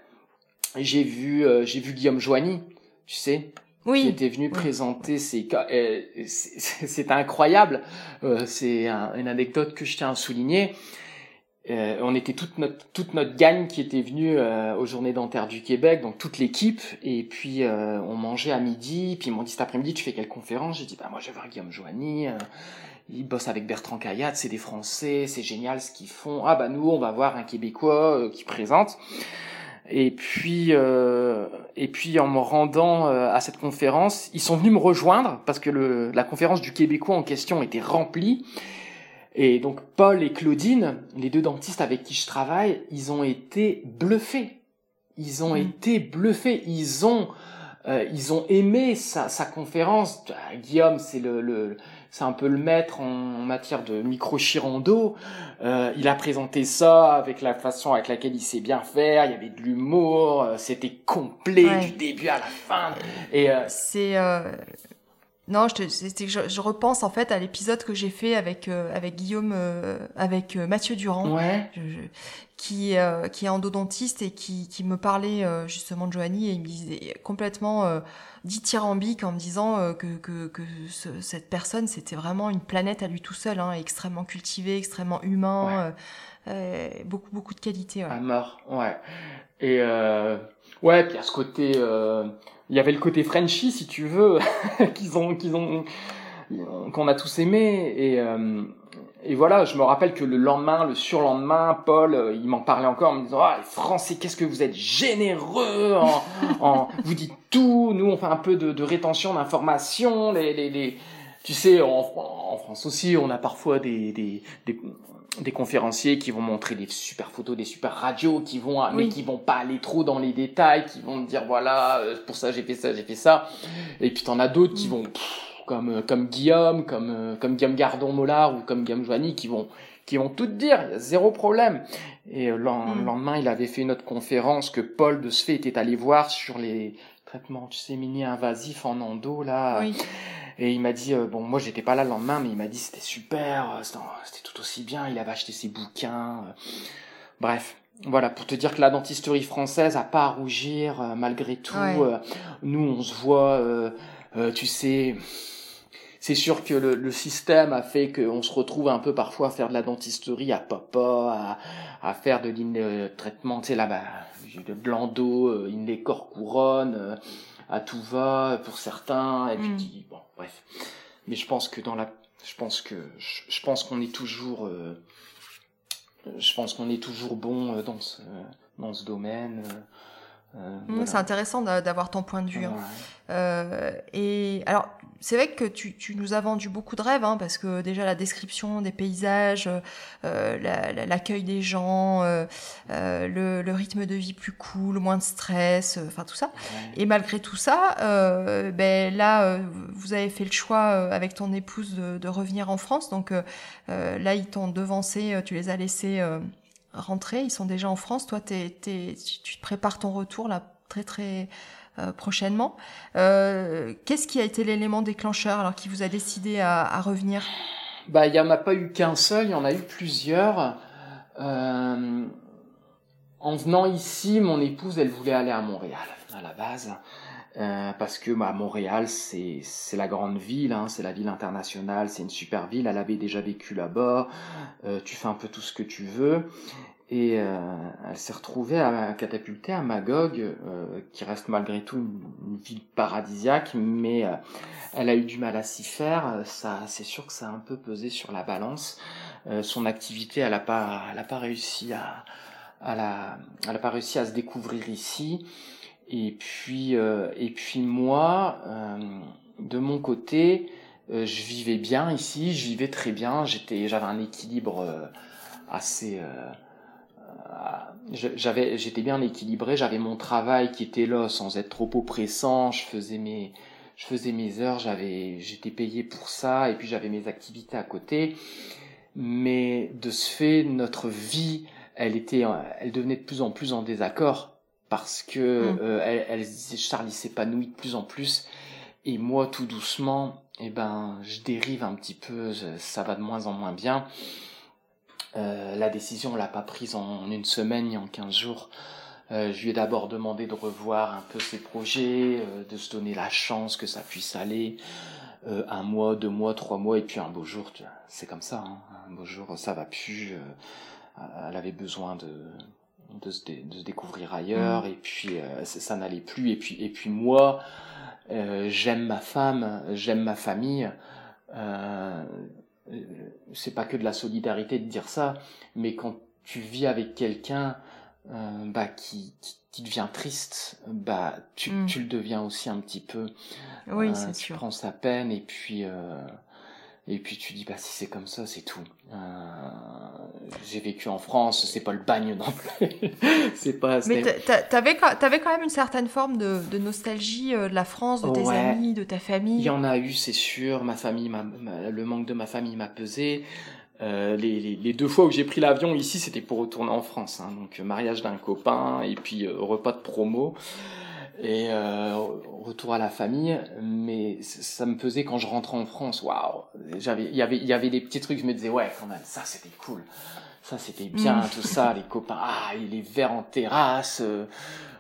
j'ai vu, euh, j'ai vu Guillaume Joigny, tu sais, oui. qui était venu présenter ses cas. Euh, c'est incroyable. c'est une anecdote que je tiens à souligner. on était toute notre toute notre gang qui était venue aux Journées dentaires du Québec, donc toute l'équipe, et puis on mangeait à midi. Puis ils m'ont dit cet après-midi, tu fais quelle conférence? J'ai dit bah moi je vais voir Guillaume Joigny ils bossent avec Bertrand Caillat, c'est des Français, c'est génial ce qu'ils font. Ah bah nous, on va voir un Québécois euh, qui présente. Et puis, euh, et puis en me rendant euh, à cette conférence, ils sont venus me rejoindre parce que le, la conférence du Québécois en question était remplie. Et donc Paul et Claudine, les deux dentistes avec qui je travaille, ils ont été bluffés. Ils ont mmh. été bluffés. Ils ont, euh, ils ont aimé sa, sa conférence. Guillaume, c'est le, le c'est un peu le maître en matière de micro-chirando. Euh, il a présenté ça avec la façon avec laquelle il sait bien faire. Il y avait de l'humour, euh, c'était complet du début à la fin. Et euh... c'est euh... non, je, te, je, je, repense en fait à l'épisode que j'ai fait avec euh, avec Guillaume, euh, avec Mathieu Durand, ouais. je, qui qui est endodontiste et qui qui me parlait justement de Joanie et il me disait complètement dithyrambique en me disant euh, que, que, que cette personne, c'était vraiment une planète à lui tout seul, hein, extrêmement cultivé, extrêmement humain, euh, euh, beaucoup, beaucoup de qualités. Ouais. À mort, ouais. Et euh, ouais, puis à ce côté, il y avait le côté Frenchy, si tu veux, qu'ils ont, qu'ils ont, qu'on a tous aimé. Et et voilà, je me rappelle que le lendemain, le surlendemain, Paul, euh, il m'en parlait encore en me disant ah les Français, qu'est-ce que vous êtes généreux en, en vous dites tout. Nous, on fait un peu de, de rétention d'informations. Les, les, les, tu sais, en, en, France aussi, on a parfois des, des, des, des, conférenciers qui vont montrer des super photos, des super radios, qui vont, mais qui vont pas aller trop dans les détails, qui vont dire voilà, euh, pour ça j'ai fait ça, j'ai fait ça. Et puis t'en as d'autres qui mm. vont comme euh, comme Guillaume, comme euh, comme Guillaume Gardon Mollard ou comme Guillaume Joigny qui vont qui vont tout dire, zéro problème. Et euh, le mm. lendemain, il avait fait une autre conférence que Paul de Sfé était allé voir sur les traitements, tu sais, mini-invasifs en endo, là. Et il m'a dit, bon, moi j'étais pas là le lendemain, mais il m'a dit c'était super, c'était tout aussi bien, il avait acheté ses bouquins. Bref, voilà, pour te dire que la dentisterie française a pas à rougir, malgré tout. nous, on se voit, tu sais c'est sûr que le, le, système a fait qu'on se retrouve un peu parfois à faire de la dentisterie à papa, à, à faire de l'in traitement, tu sais là-bas, de blanc d'eau, euh, inlay corps couronne, euh, à tout va pour certains, et puis mm. bon, bref. Mais je pense que dans la, je pense que, je, pense qu'on est toujours, euh, je pense qu'on est toujours bon dans ce, dans ce domaine. Euh, c'est intéressant d'avoir ton point de vue. Hein. Euh, et alors, c'est vrai que tu, tu, nous as vendu beaucoup de rêves, hein, parce que déjà la description des paysages, euh, l'accueil des gens, euh, euh, le, le, rythme de vie plus cool, moins de stress, enfin tout ça. Et malgré tout ça, ben là, vous avez fait le choix avec ton épouse de, de revenir en France. Donc là, ils t'ont devancé, tu les as laissés rentrer, ils sont déjà en France. Toi, tu te prépares ton retour là très très euh, prochainement. Euh, qu'est-ce qui a été l'élément déclencheur alors qui vous a décidé à, revenir? Bah, il n'y en a pas eu qu'un seul, il y en a eu plusieurs. Euh, en venant ici, mon épouse, elle voulait aller à Montréal à la base. Parce que bah, Montréal, c'est la grande ville, hein, c'est la ville internationale, c'est une super ville. Elle avait déjà vécu là-bas. Tu fais un peu tout ce que tu veux. Et euh, elle s'est retrouvée à, catapulter à Magog, euh, qui reste malgré tout une, ville paradisiaque, mais euh, elle a eu du mal à s'y faire. Ça, c'est sûr que ça a un peu pesé sur la balance. son activité, elle n'a pas, elle a pas réussi à, à la, elle a pas réussi à se découvrir ici. Et puis, et puis moi, de mon côté, je vivais bien ici, je vivais très bien. J'étais, j'avais un équilibre assez j'avais, j'étais bien équilibré, j'avais mon travail qui était là sans être trop oppressant, je faisais mes, je faisais mes heures, j'avais, j'étais payé pour ça, et puis j'avais mes activités à côté. Mais de ce fait, notre vie, elle était, elle devenait de plus en plus en désaccord parce que mmh. euh, elle, elle, Charlie s'épanouit de plus en plus, et moi, tout doucement, eh ben, je dérive un petit peu, ça va de moins en moins bien. Euh, la décision, on l'a pas prise en une semaine ni en 15 jours. Euh, je lui ai d'abord demandé de revoir un peu ses projets, euh, de se donner la chance que ça puisse aller. un mois, deux mois, trois mois, et puis un beau jour, c'est comme ça. Hein. Un beau jour, ça va plus. elle avait besoin de, de, se, découvrir ailleurs, mmh. et puis ça n'allait plus. Et puis, et puis moi, j'aime ma femme, j'aime ma famille. Euh, c'est pas que de la solidarité de dire ça, mais quand tu vis avec quelqu'un euh, bah, qui, qui, devient triste, bah, tu, mm. tu le deviens aussi un petit peu. Oui, euh, c'est tu sûr. prends sa peine et puis et puis tu dis bah si c'est comme ça c'est tout. Euh, j'ai vécu en France, c'est pas le bagne non plus. c'est pas. Mais t'avais avais quand même une certaine forme de, de nostalgie euh, de la France, de tes amis, de ta famille. Il y en a eu, c'est sûr. Ma famille, ma, le manque de ma famille m'a pesé. Euh, les, les, les, deux fois où j'ai pris l'avion ici, c'était pour retourner en France. Hein, donc mariage d'un copain et puis euh, repas de promo et euh, retour à la famille mais ça me faisait quand je rentrais en France waouh. J'avais il y avait il y avait des petits trucs je me disais ouais quand même ça c'était cool. Ça c'était bien mm. tout ça les copains ah les verres en terrasse euh,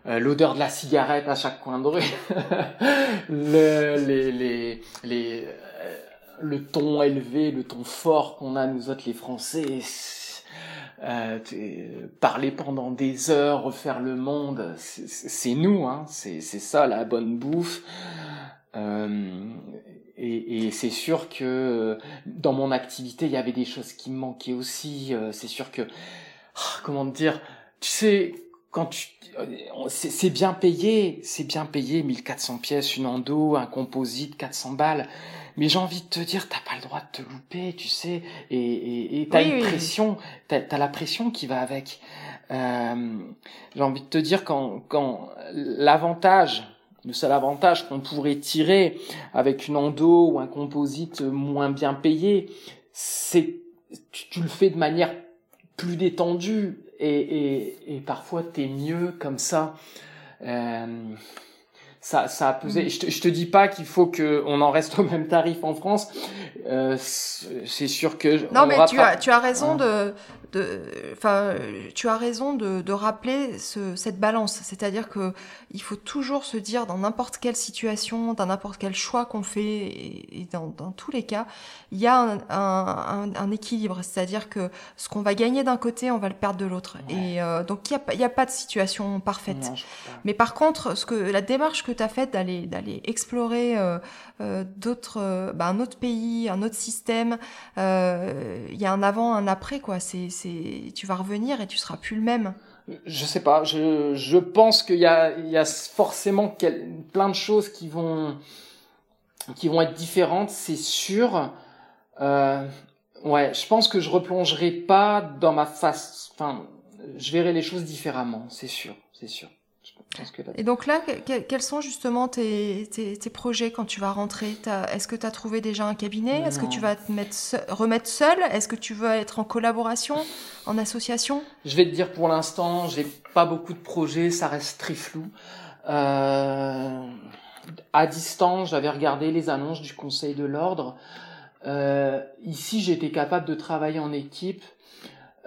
euh, l'odeur de la cigarette à chaque coin de rue. Le les les les euh, le ton élevé le ton fort qu'on a nous autres les français euh, parler pendant des heures, refaire le monde, c'est nous, hein, c'est ça la bonne bouffe. Euh, et, et c'est sûr que dans mon activité, il y avait des choses qui me manquaient aussi. Euh, c'est sûr que, ah, comment dire, tu sais, quand tu, c'est bien payé, c'est bien payé, 1400 pièces, une endo, un composite, 400 balles. Mais j'ai envie de te dire, t'as pas le droit de te louper, tu sais, et et t'as une pression, t'as as la pression qui va avec. Euh, j'ai envie de te dire quand quand l'avantage, le seul avantage qu'on pourrait tirer avec une endo ou un composite moins bien payé, c'est tu, tu le fais de manière plus détendue et, et, et parfois t'es mieux comme ça. Euh, ça, ça a pesé. Mm. Je, te, je te dis pas qu'il faut que on en reste au même tarif en France. Euh, c'est sûr que non, mais tu as tu as raison de enfin, tu as raison de, de rappeler ce, cette balance, c'est-à-dire que il faut toujours se dire dans n'importe quelle situation, dans n'importe quel choix qu'on fait, et, dans, dans, tous les cas, il y a un, un, un, équilibre, c'est-à-dire que ce qu'on va gagner d'un côté, on va le perdre de l'autre, et euh, donc il n'y a, a, pas de situation parfaite. Mais par contre, ce que la démarche que tu as faite d'aller d'aller explorer euh, euh, d'autres, bah, un autre pays, un autre système, il y a un avant, un après, quoi. C'est tu vas revenir et tu seras plus le même. Je sais pas. Je, je pense qu'il y a, il y a forcément plein de choses qui vont, qui vont être différentes, c'est sûr. Euh, ouais, je pense que je replongerai pas dans ma face. Enfin, je verrai les choses différemment, c'est sûr, c'est sûr. Et donc là, quels sont justement tes, tes, projets quand tu vas rentrer? Est-ce que tu as trouvé déjà un cabinet? Est-ce que tu vas te mettre remettre seul Est-ce que tu veux être en collaboration, en association? Je vais te dire pour l'instant, j'ai pas beaucoup de projets, ça reste très flou. Euh, à distance, j'avais regardé les annonces du Conseil de l'ordre. Euh, ici, j'étais capable de travailler en équipe.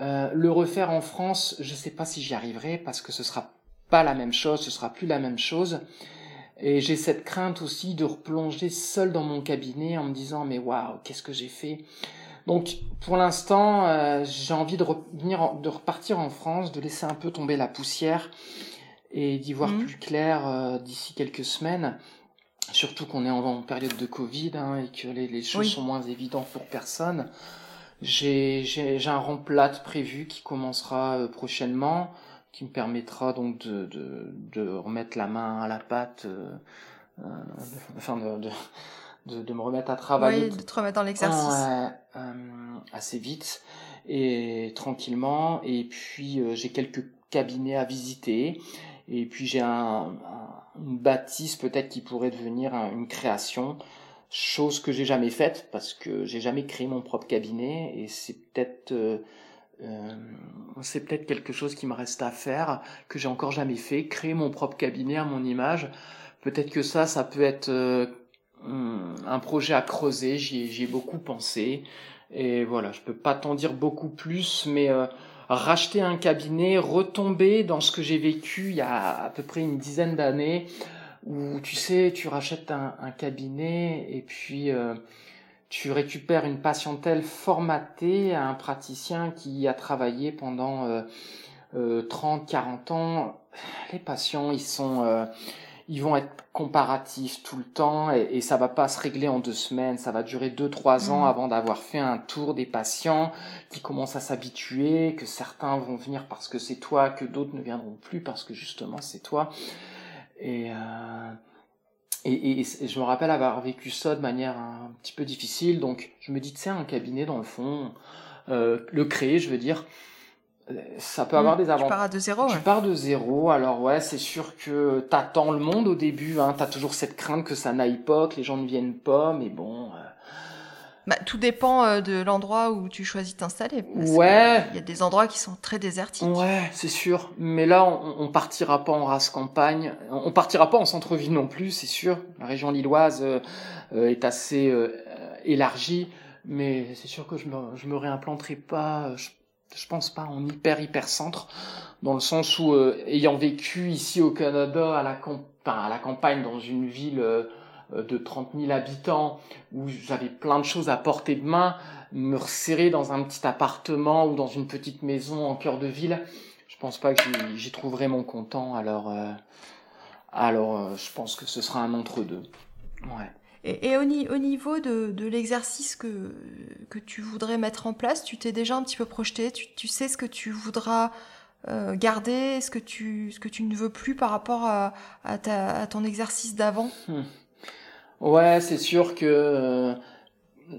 Euh, le refaire en France, je sais pas si j'y arriverai parce que ce sera pas la même chose, ce sera plus la même chose. Et j'ai cette crainte aussi de replonger seul dans mon cabinet en me disant mais waouh, qu'est-ce que j'ai fait? Donc pour l'instant, euh, j'ai envie de revenir, de repartir en France, de laisser un peu tomber la poussière et d'y voir mmh. plus clair euh, d'ici quelques semaines. Surtout qu'on est en, période de Covid hein, et que les, les choses sont moins évidentes pour personne. J'ai un remplate prévu qui commencera euh, prochainement, qui me permettra donc de, de, de, remettre la main à la pâte, euh, euh enfin de, de, de, me remettre à travailler. Oui, de te remettre dans l'exercice. Euh, assez vite et tranquillement. Et puis j'ai quelques cabinets à visiter. Et puis j'ai un, une bâtisse peut-être qui pourrait devenir une création, chose que j'ai jamais faite parce que j'ai jamais créé mon propre cabinet et c'est peut-être euh, c'est peut-être quelque chose qui me reste à faire que j'ai encore jamais fait, créer mon propre cabinet à mon image. Peut-être que ça, ça peut être euh, un projet à creuser. J'y ai beaucoup pensé et voilà, je peux pas t'en dire beaucoup plus, mais euh, racheter un cabinet, retomber dans ce que j'ai vécu il y a à peu près une dizaine d'années, où tu sais, tu rachètes un, cabinet et puis tu récupères une patientèle formatée à un praticien qui a travaillé pendant euh, 30, euh, 40 ans. Les patients, ils sont ils vont être comparatifs tout le temps et, et, ça va pas se régler en deux semaines. Ça va durer deux, trois ans mm. avant d'avoir fait un tour des patients qui commencent à s'habituer, que certains vont venir parce que c'est toi, que d'autres ne viendront plus parce que justement c'est toi. Et, euh, et, et, je me rappelle avoir vécu ça de manière un petit peu difficile. Donc je me dis, tu sais, un cabinet dans le fond, euh, le créer, je veux dire, ça peut avoir mm. des avantages. Tu pars de zéro. Tu pars de zéro. Alors ouais, c'est sûr que t'attends le monde au début. Hein, T'as toujours cette crainte que ça n'aille pas, que les gens ne viennent pas. Mais bon. Euh. Bah, tout dépend euh, de l'endroit où tu choisis de t'installer. Ouais. Il y a des endroits qui sont très désertiques. Ouais, c'est sûr. Mais là, on, on partira pas en race campagne. On partira pas en centre-ville non plus, c'est sûr. La région lilloise euh, est assez élargie. Mais c'est sûr que je me, je me réimplanterai pas je pense pas en hyper hyper centre dans le sens où euh, ayant vécu ici au Canada à la, à la campagne dans une ville euh, de 30 000 habitants où j'avais plein de choses à portée de main me resserrer dans un petit appartement ou dans une petite maison en cœur de ville je pense pas que j'y trouverai mon content alors euh, alors je pense que ce sera un entre deux ouais. Et, au, niveau de, l'exercice que, que tu voudrais mettre en place, tu t'es déjà un petit peu projeté, tu, sais ce que tu voudras euh, garder, ce que, tu, ce que tu ne veux plus par rapport à, à, ton exercice d'avant? Hmm. Ouais, c'est sûr que euh,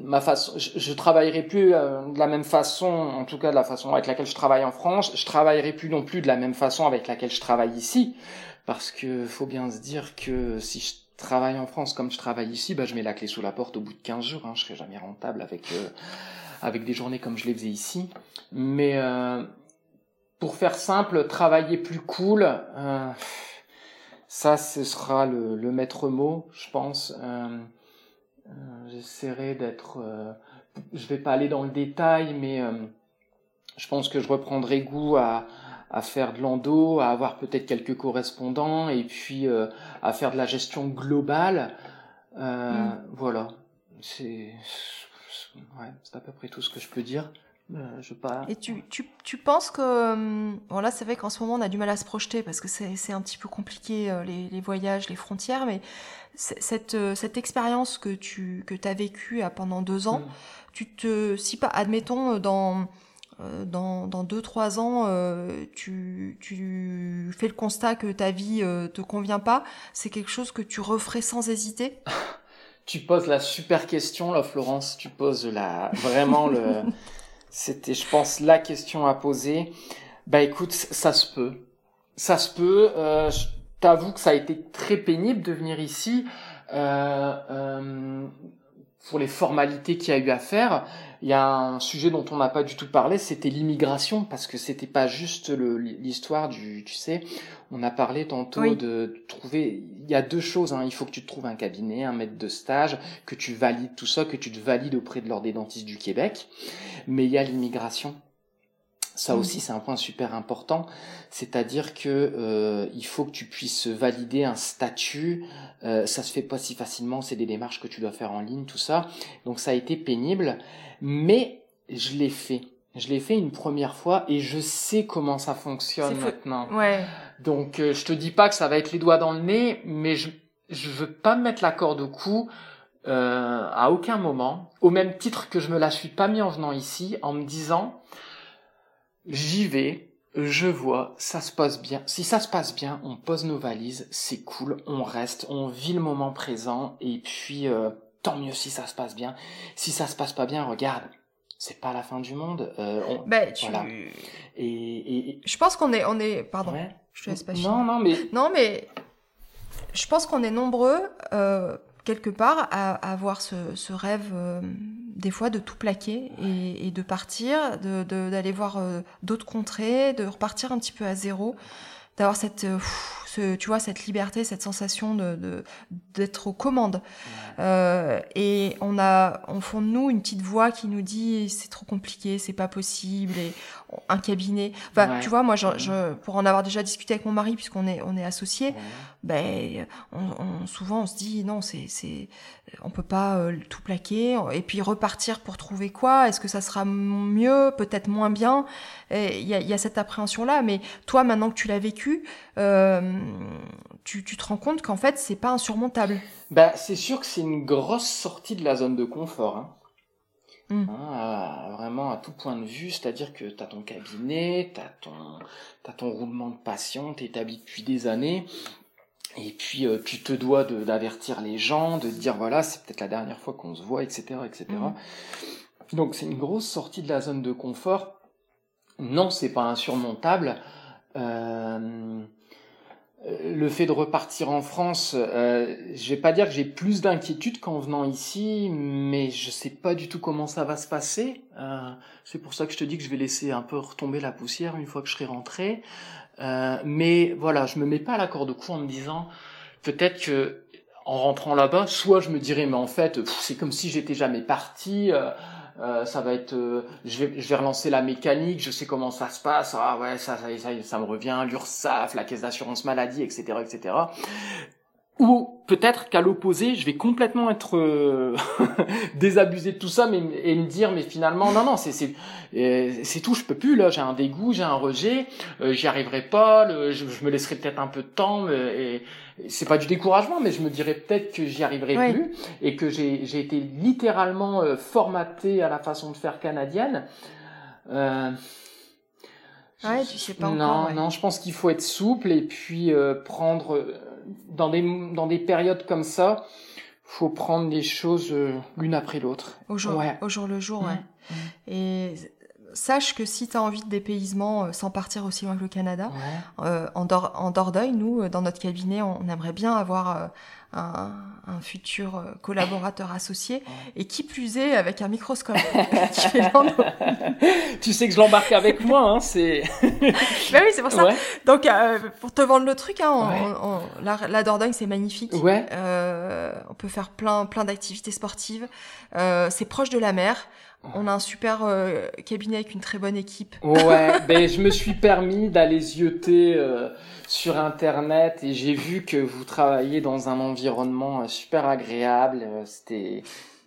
ma façon, je, je travaillerai plus euh, de la même façon, en tout cas de la façon avec laquelle je travaille en France, je travaillerai plus non plus de la même façon avec laquelle je travaille ici, parce que faut bien se dire que si je travaille en France comme je travaille ici, bah, je mets la clé sous la porte au bout de 15 jours. Hein, je serai jamais rentable avec, euh, avec des journées comme je les faisais ici. Mais euh, pour faire simple, travailler plus cool, euh, ça, ce sera le, le, maître mot, je pense. J'essaierai d'être... je vais pas aller dans le détail, mais je pense que je reprendrai goût à à faire de l'endo, à avoir peut-être quelques correspondants et puis euh, à faire de la gestion globale. Euh, mm. Voilà, c'est ouais, c'est à peu près tout ce que je peux dire. Euh, je pas... Et tu, tu, tu penses que bon là c'est vrai qu'en ce moment on a du mal à se projeter parce que c'est un petit peu compliqué les, les, voyages, les frontières, mais cette, cette expérience que tu que as vécue pendant deux ans, mm. tu te si pas admettons dans euh, dans, dans deux trois ans, euh, tu, tu fais le constat que ta vie euh, te convient pas, c'est quelque chose que tu referais sans hésiter? Tu poses la super question là, Florence. Tu poses la vraiment le. C'était, je pense, la question à poser. Bah écoute, ça se peut, ça se peut. Euh, je t'avoue que ça a été très pénible de venir ici. Euh, euh, pour les formalités qu'il y a eu à faire, il y a un sujet dont on n'a pas du tout parlé, c'était l'immigration, parce que c'était pas juste l'histoire du, tu sais, on a parlé tantôt de trouver, il y a deux choses, hein. il faut que tu te trouves un cabinet, un maître de stage, que tu valides tout ça, que tu te valides auprès de l'ordre des dentistes du Québec, mais il y a l'immigration. Ça Mm. aussi, c'est un point super important, c'est-à-dire que euh, il faut que tu puisses valider un statut. Euh, ça se fait pas si facilement, c'est des démarches que tu dois faire en ligne, tout ça. Donc ça a été pénible, mais je l'ai fait. Je l'ai fait une première fois et je sais comment ça fonctionne maintenant. Ouais. Donc euh, je te dis pas que ça va être les doigts dans le nez, mais je je veux pas me mettre la corde au cou euh, à aucun moment. Au même titre que je me la suis pas mis en venant ici, en me disant j'y vais, je vois, ça se passe bien. Si ça se passe bien, on pose nos valises, c'est cool, on reste, on vit le moment présent et puis euh, tant mieux si ça se passe bien. Si ça se passe pas bien, regarde. C'est pas la fin du monde. Euh, on- Ben, tu... Voilà. et, et, et- Je pense qu'on est, on est, pardon, ouais. je te laisse pas finir. Non, non, mais Non, mais je pense qu'on est nombreux, euh, quelque part, à, à avoir ce, ce rêve, euh, des fois, de tout plaquer et, et de partir, de- de- d'aller voir euh, d'autres contrées, de repartir un petit peu à zéro, d'avoir cette, euh, pff, ce, tu vois, cette liberté, cette sensation de d'être aux commandes. Euh, et on a, on fond de nous une petite voix qui nous dit c'est trop compliqué, c'est pas possible, et un cabinet. Enfin, Ouais. tu vois, moi, je, je- pour en avoir déjà discuté avec mon mari, puisqu'on est, on est associés, Ouais. ben, on, on- souvent on se dit non, c'est, c'est, on peut pas euh, tout plaquer et puis repartir pour trouver quoi? Est-ce que ça sera mieux, peut-être moins bien? Et Il y a, y a cette appréhension là, mais toi maintenant que tu l'as vécu, euh, tu, tu te rends compte qu'en fait c'est pas insurmontable. Bah, c'est sûr que c'est une grosse sortie de la zone de confort. Hein. Mm. Hein, à- vraiment à tout point de vue, c'est-à-dire que tu as ton cabinet, tu as ton, t'as ton roulement de patient, tu établi depuis des années, et puis euh, tu te dois de- d'avertir les gens, de dire voilà, c'est peut-être la dernière fois qu'on se voit, etc. etc. Mm. Donc c'est une grosse sortie de la zone de confort. Non, c'est pas insurmontable. Euh, euh, le fait de repartir en France, euh, je vais pas dire que j'ai plus d'inquiétude qu'en venant ici, mais je sais pas du tout comment ça va se passer. Euh, c'est pour ça que je te dis que je vais laisser un peu retomber la poussière une fois que je serai rentré. Euh, mais voilà, je me mets pas à la corde au cou en me disant peut-être que en rentrant là-bas, soit je me dirais mais en fait c'est comme si j'étais jamais parti. Euh, ça va être, euh, je vais, je vais relancer la mécanique, je sais comment ça se passe. Ah ouais, ça, ça, ça, ça me revient, l'URSSAF, la caisse d'assurance maladie, etc., etc. Ou peut-être qu'à l'opposé, je vais complètement être euh, désabusé de tout ça, mais et me dire, mais finalement, non, non, c'est c'est euh, c'est tout, je peux plus là, j'ai un dégoût, j'ai un rejet, euh, j'y arriverai pas, le- je, je me laisserai peut-être un peu de temps, mais, et, et c'est pas du découragement, mais je me dirais peut-être que j'y arriverai Oui. plus et que j'ai j'ai été littéralement euh, formaté à la façon de faire canadienne. Euh, Ouais, tu sais pas non, ouais. non, je pense qu'il faut être souple et puis euh, prendre euh, dans des dans des périodes comme ça, faut prendre les choses euh, l'une après l'autre. Au jour, Ouais. au jour le jour, Mm. ouais. Et sache que si tu as envie de dépaysement euh, sans partir aussi loin que le Canada, Ouais. euh, en, Dor- en Dordogne, nous, euh, dans notre cabinet, on, aimerait bien avoir un, un futur collaborateur associé, et qui plus est, avec un microscope. qui fait l'en- tu sais que je l'embarque avec moi, hein, c'est. Bah oui, c'est pour ça. Ouais. Donc, euh, pour te vendre le truc, hein, on- Ouais. on- on- la, la Dordogne, c'est magnifique. Ouais. Euh, on peut faire plein, plein d'activités sportives. Euh, c'est proche de la mer. On a un super euh, cabinet avec une très bonne équipe. Ouais, ben je me suis permis d'aller zioter euh, sur internet et j'ai vu que vous travaillez dans un environnement euh, super agréable. euh, C'était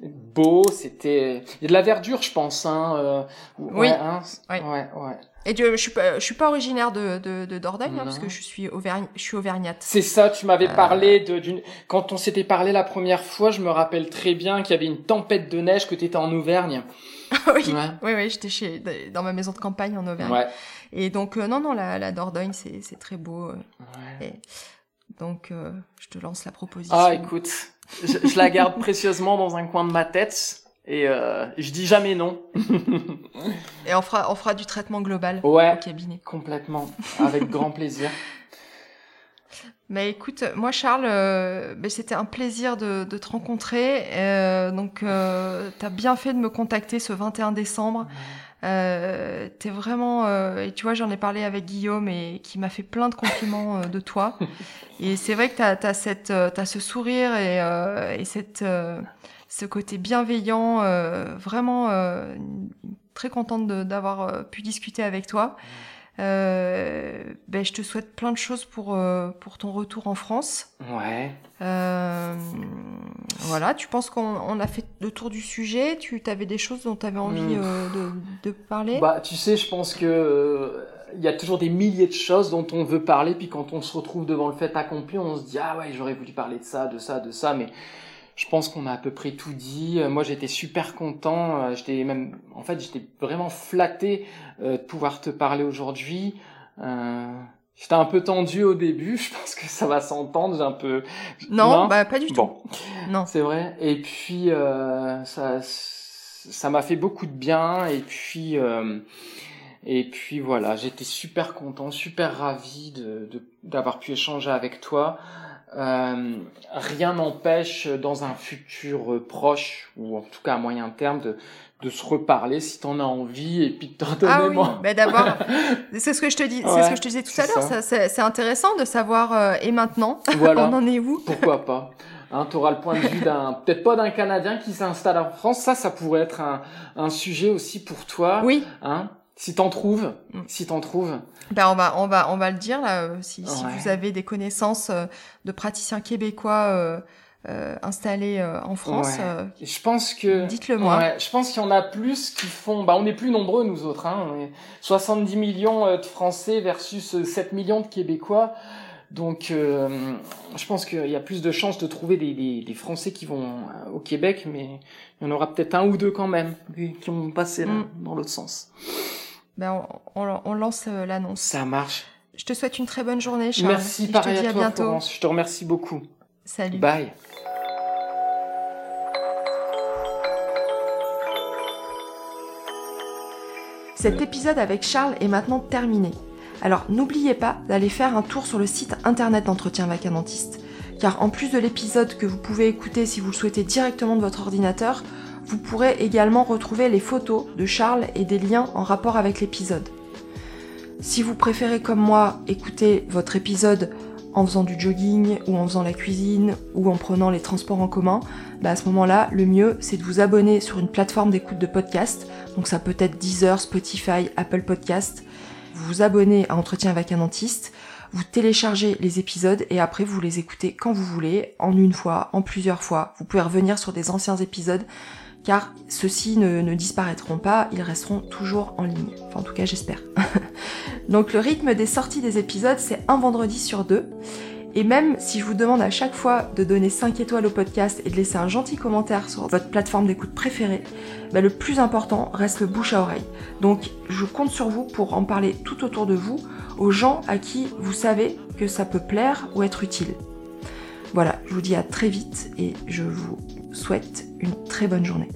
beau, c'était il y a de la verdure, je pense. Hein, euh, Oui. ouais, hein, Oui. ouais, ouais. Et je, je suis pas, je suis pas originaire de, de, de Dordogne, hein, parce que je suis auvergne, je suis auvergnate. C'est ça, tu m'avais Euh. parlé de d'une quand on s'était parlé la première fois, je me rappelle très bien qu'il y avait une tempête de neige que tu étais en Auvergne. oui. Ouais. Oui, oui, j'étais chez, dans ma maison de campagne en Auvergne. Ouais. Et donc, euh, non, non, la, la Dordogne, c'est, c'est très beau. euh. Ouais. Et donc, je te lance la proposition. Ah, écoute, je, je la garde précieusement dans un coin de ma tête et euh, je dis jamais non. Et on fera, on fera du traitement global Ouais. au cabinet. Complètement, avec grand plaisir. Mais écoute, moi Charles, euh, ben, c'était un plaisir de, de te rencontrer. Euh, donc, euh, t'as bien fait de me contacter ce 21 décembre. Euh, T'es vraiment, euh, et tu vois, j'en ai parlé avec Guillaume et qui m'a fait plein de compliments euh, de toi. Et c'est vrai que t'as as cette, euh, t'as ce sourire et, euh, et cette, ce côté bienveillant, vraiment très contente d'avoir pu discuter avec toi. Euh, ben, je te souhaite plein de choses pour, euh, pour ton retour en France. Ouais. Euh, voilà, tu penses qu'on a fait le tour du sujet? Tu avais des choses dont tu avais envie hmm. euh, de, de, parler? Bah, tu sais, je pense que il y a toujours des milliers de choses dont on veut parler, puis quand on se retrouve devant le fait accompli, on se dit ah ouais, j'aurais voulu parler de ça, de ça, de ça, mais je pense qu'on a à peu près tout dit. Euh, moi, j'étais super content. Euh, j'étais même, en fait, j'étais vraiment flatté euh, de pouvoir te parler aujourd'hui. J'étais un peu tendu au début. Je pense que ça va s'entendre. J'ai un peu. Non, bah pas du tout. Bon, non. C'est vrai. Et puis ça, ça m'a fait beaucoup de bien. Et puis. Et puis voilà, j'étais super content, super ravi de d'avoir pu échanger avec toi. Euh, rien n'empêche dans un futur proche ou en tout cas à moyen terme de, de se reparler si t'en as envie et puis de te Ah oui, mais d'abord, c'est ce que je te dis, c'est ce que je te disais tout à l'heure. C'est intéressant de savoir euh, et maintenant voilà. on en est où? Pourquoi pas. Hein, tu auras le point de vue d'un, peut-être pas d'un Canadien qui s'installe en France. Ça, ça pourrait être un, un sujet aussi pour toi. Oui. Hein, si t'en trouves, mm. si t'en trouves. Ben on va, on va, on va le dire là. Euh, si, si vous avez des connaissances euh, de praticiens québécois euh, euh installés en France, je pense que. Dites-le moi. je pense qu'il y en a plus qui font. Bah, on est plus nombreux nous autres. Hein. On est 70 millions de Français versus 7 millions de Québécois. Donc, je pense qu'il y a plus de chances de trouver des, des, des, Français qui vont au Québec, mais il y en aura peut-être un ou deux quand même qui vont passer mm. dans l'autre sens ben on, on, lance euh, l'annonce. Ça marche. Je te souhaite une très bonne journée, Charles. Merci, pareil à, toi, Florence. Je te remercie beaucoup. Salut. Bye. Cet épisode avec Charles est maintenant terminé. Alors n'oubliez pas d'aller faire un tour sur le site internet d'entretien dentiste. Car en plus de l'épisode que vous pouvez écouter si vous le souhaitez directement de votre ordinateur, vous pourrez également retrouver les photos de Charles et des liens en rapport avec l'épisode. Si vous préférez comme moi écouter votre épisode en faisant du jogging ou en faisant la cuisine ou en prenant les transports en commun, bah à ce moment-là, le mieux c'est de vous abonner sur une plateforme d'écoute de podcast. Donc ça peut être Deezer, Spotify, Apple Podcast. Vous vous abonnez à Entretien avec un dentiste, vous téléchargez les épisodes et après vous les écoutez quand vous voulez, en une fois, en plusieurs fois. Vous pouvez revenir sur des anciens épisodes car ceux-ci ne, disparaîtront pas, ils resteront toujours en ligne. Enfin, en tout cas, j'espère. Donc, le rythme des sorties des épisodes, c'est un vendredi sur deux. Et même si je vous demande à chaque fois de donner 5 étoiles au podcast et de laisser un gentil commentaire sur votre plateforme d'écoute préférée, bah, le plus important reste le bouche à oreille. Donc je compte sur vous pour en parler tout autour de vous, aux gens à qui vous savez que ça peut plaire ou être utile. Voilà, je vous dis à très vite et je vous souhaite une très bonne journée.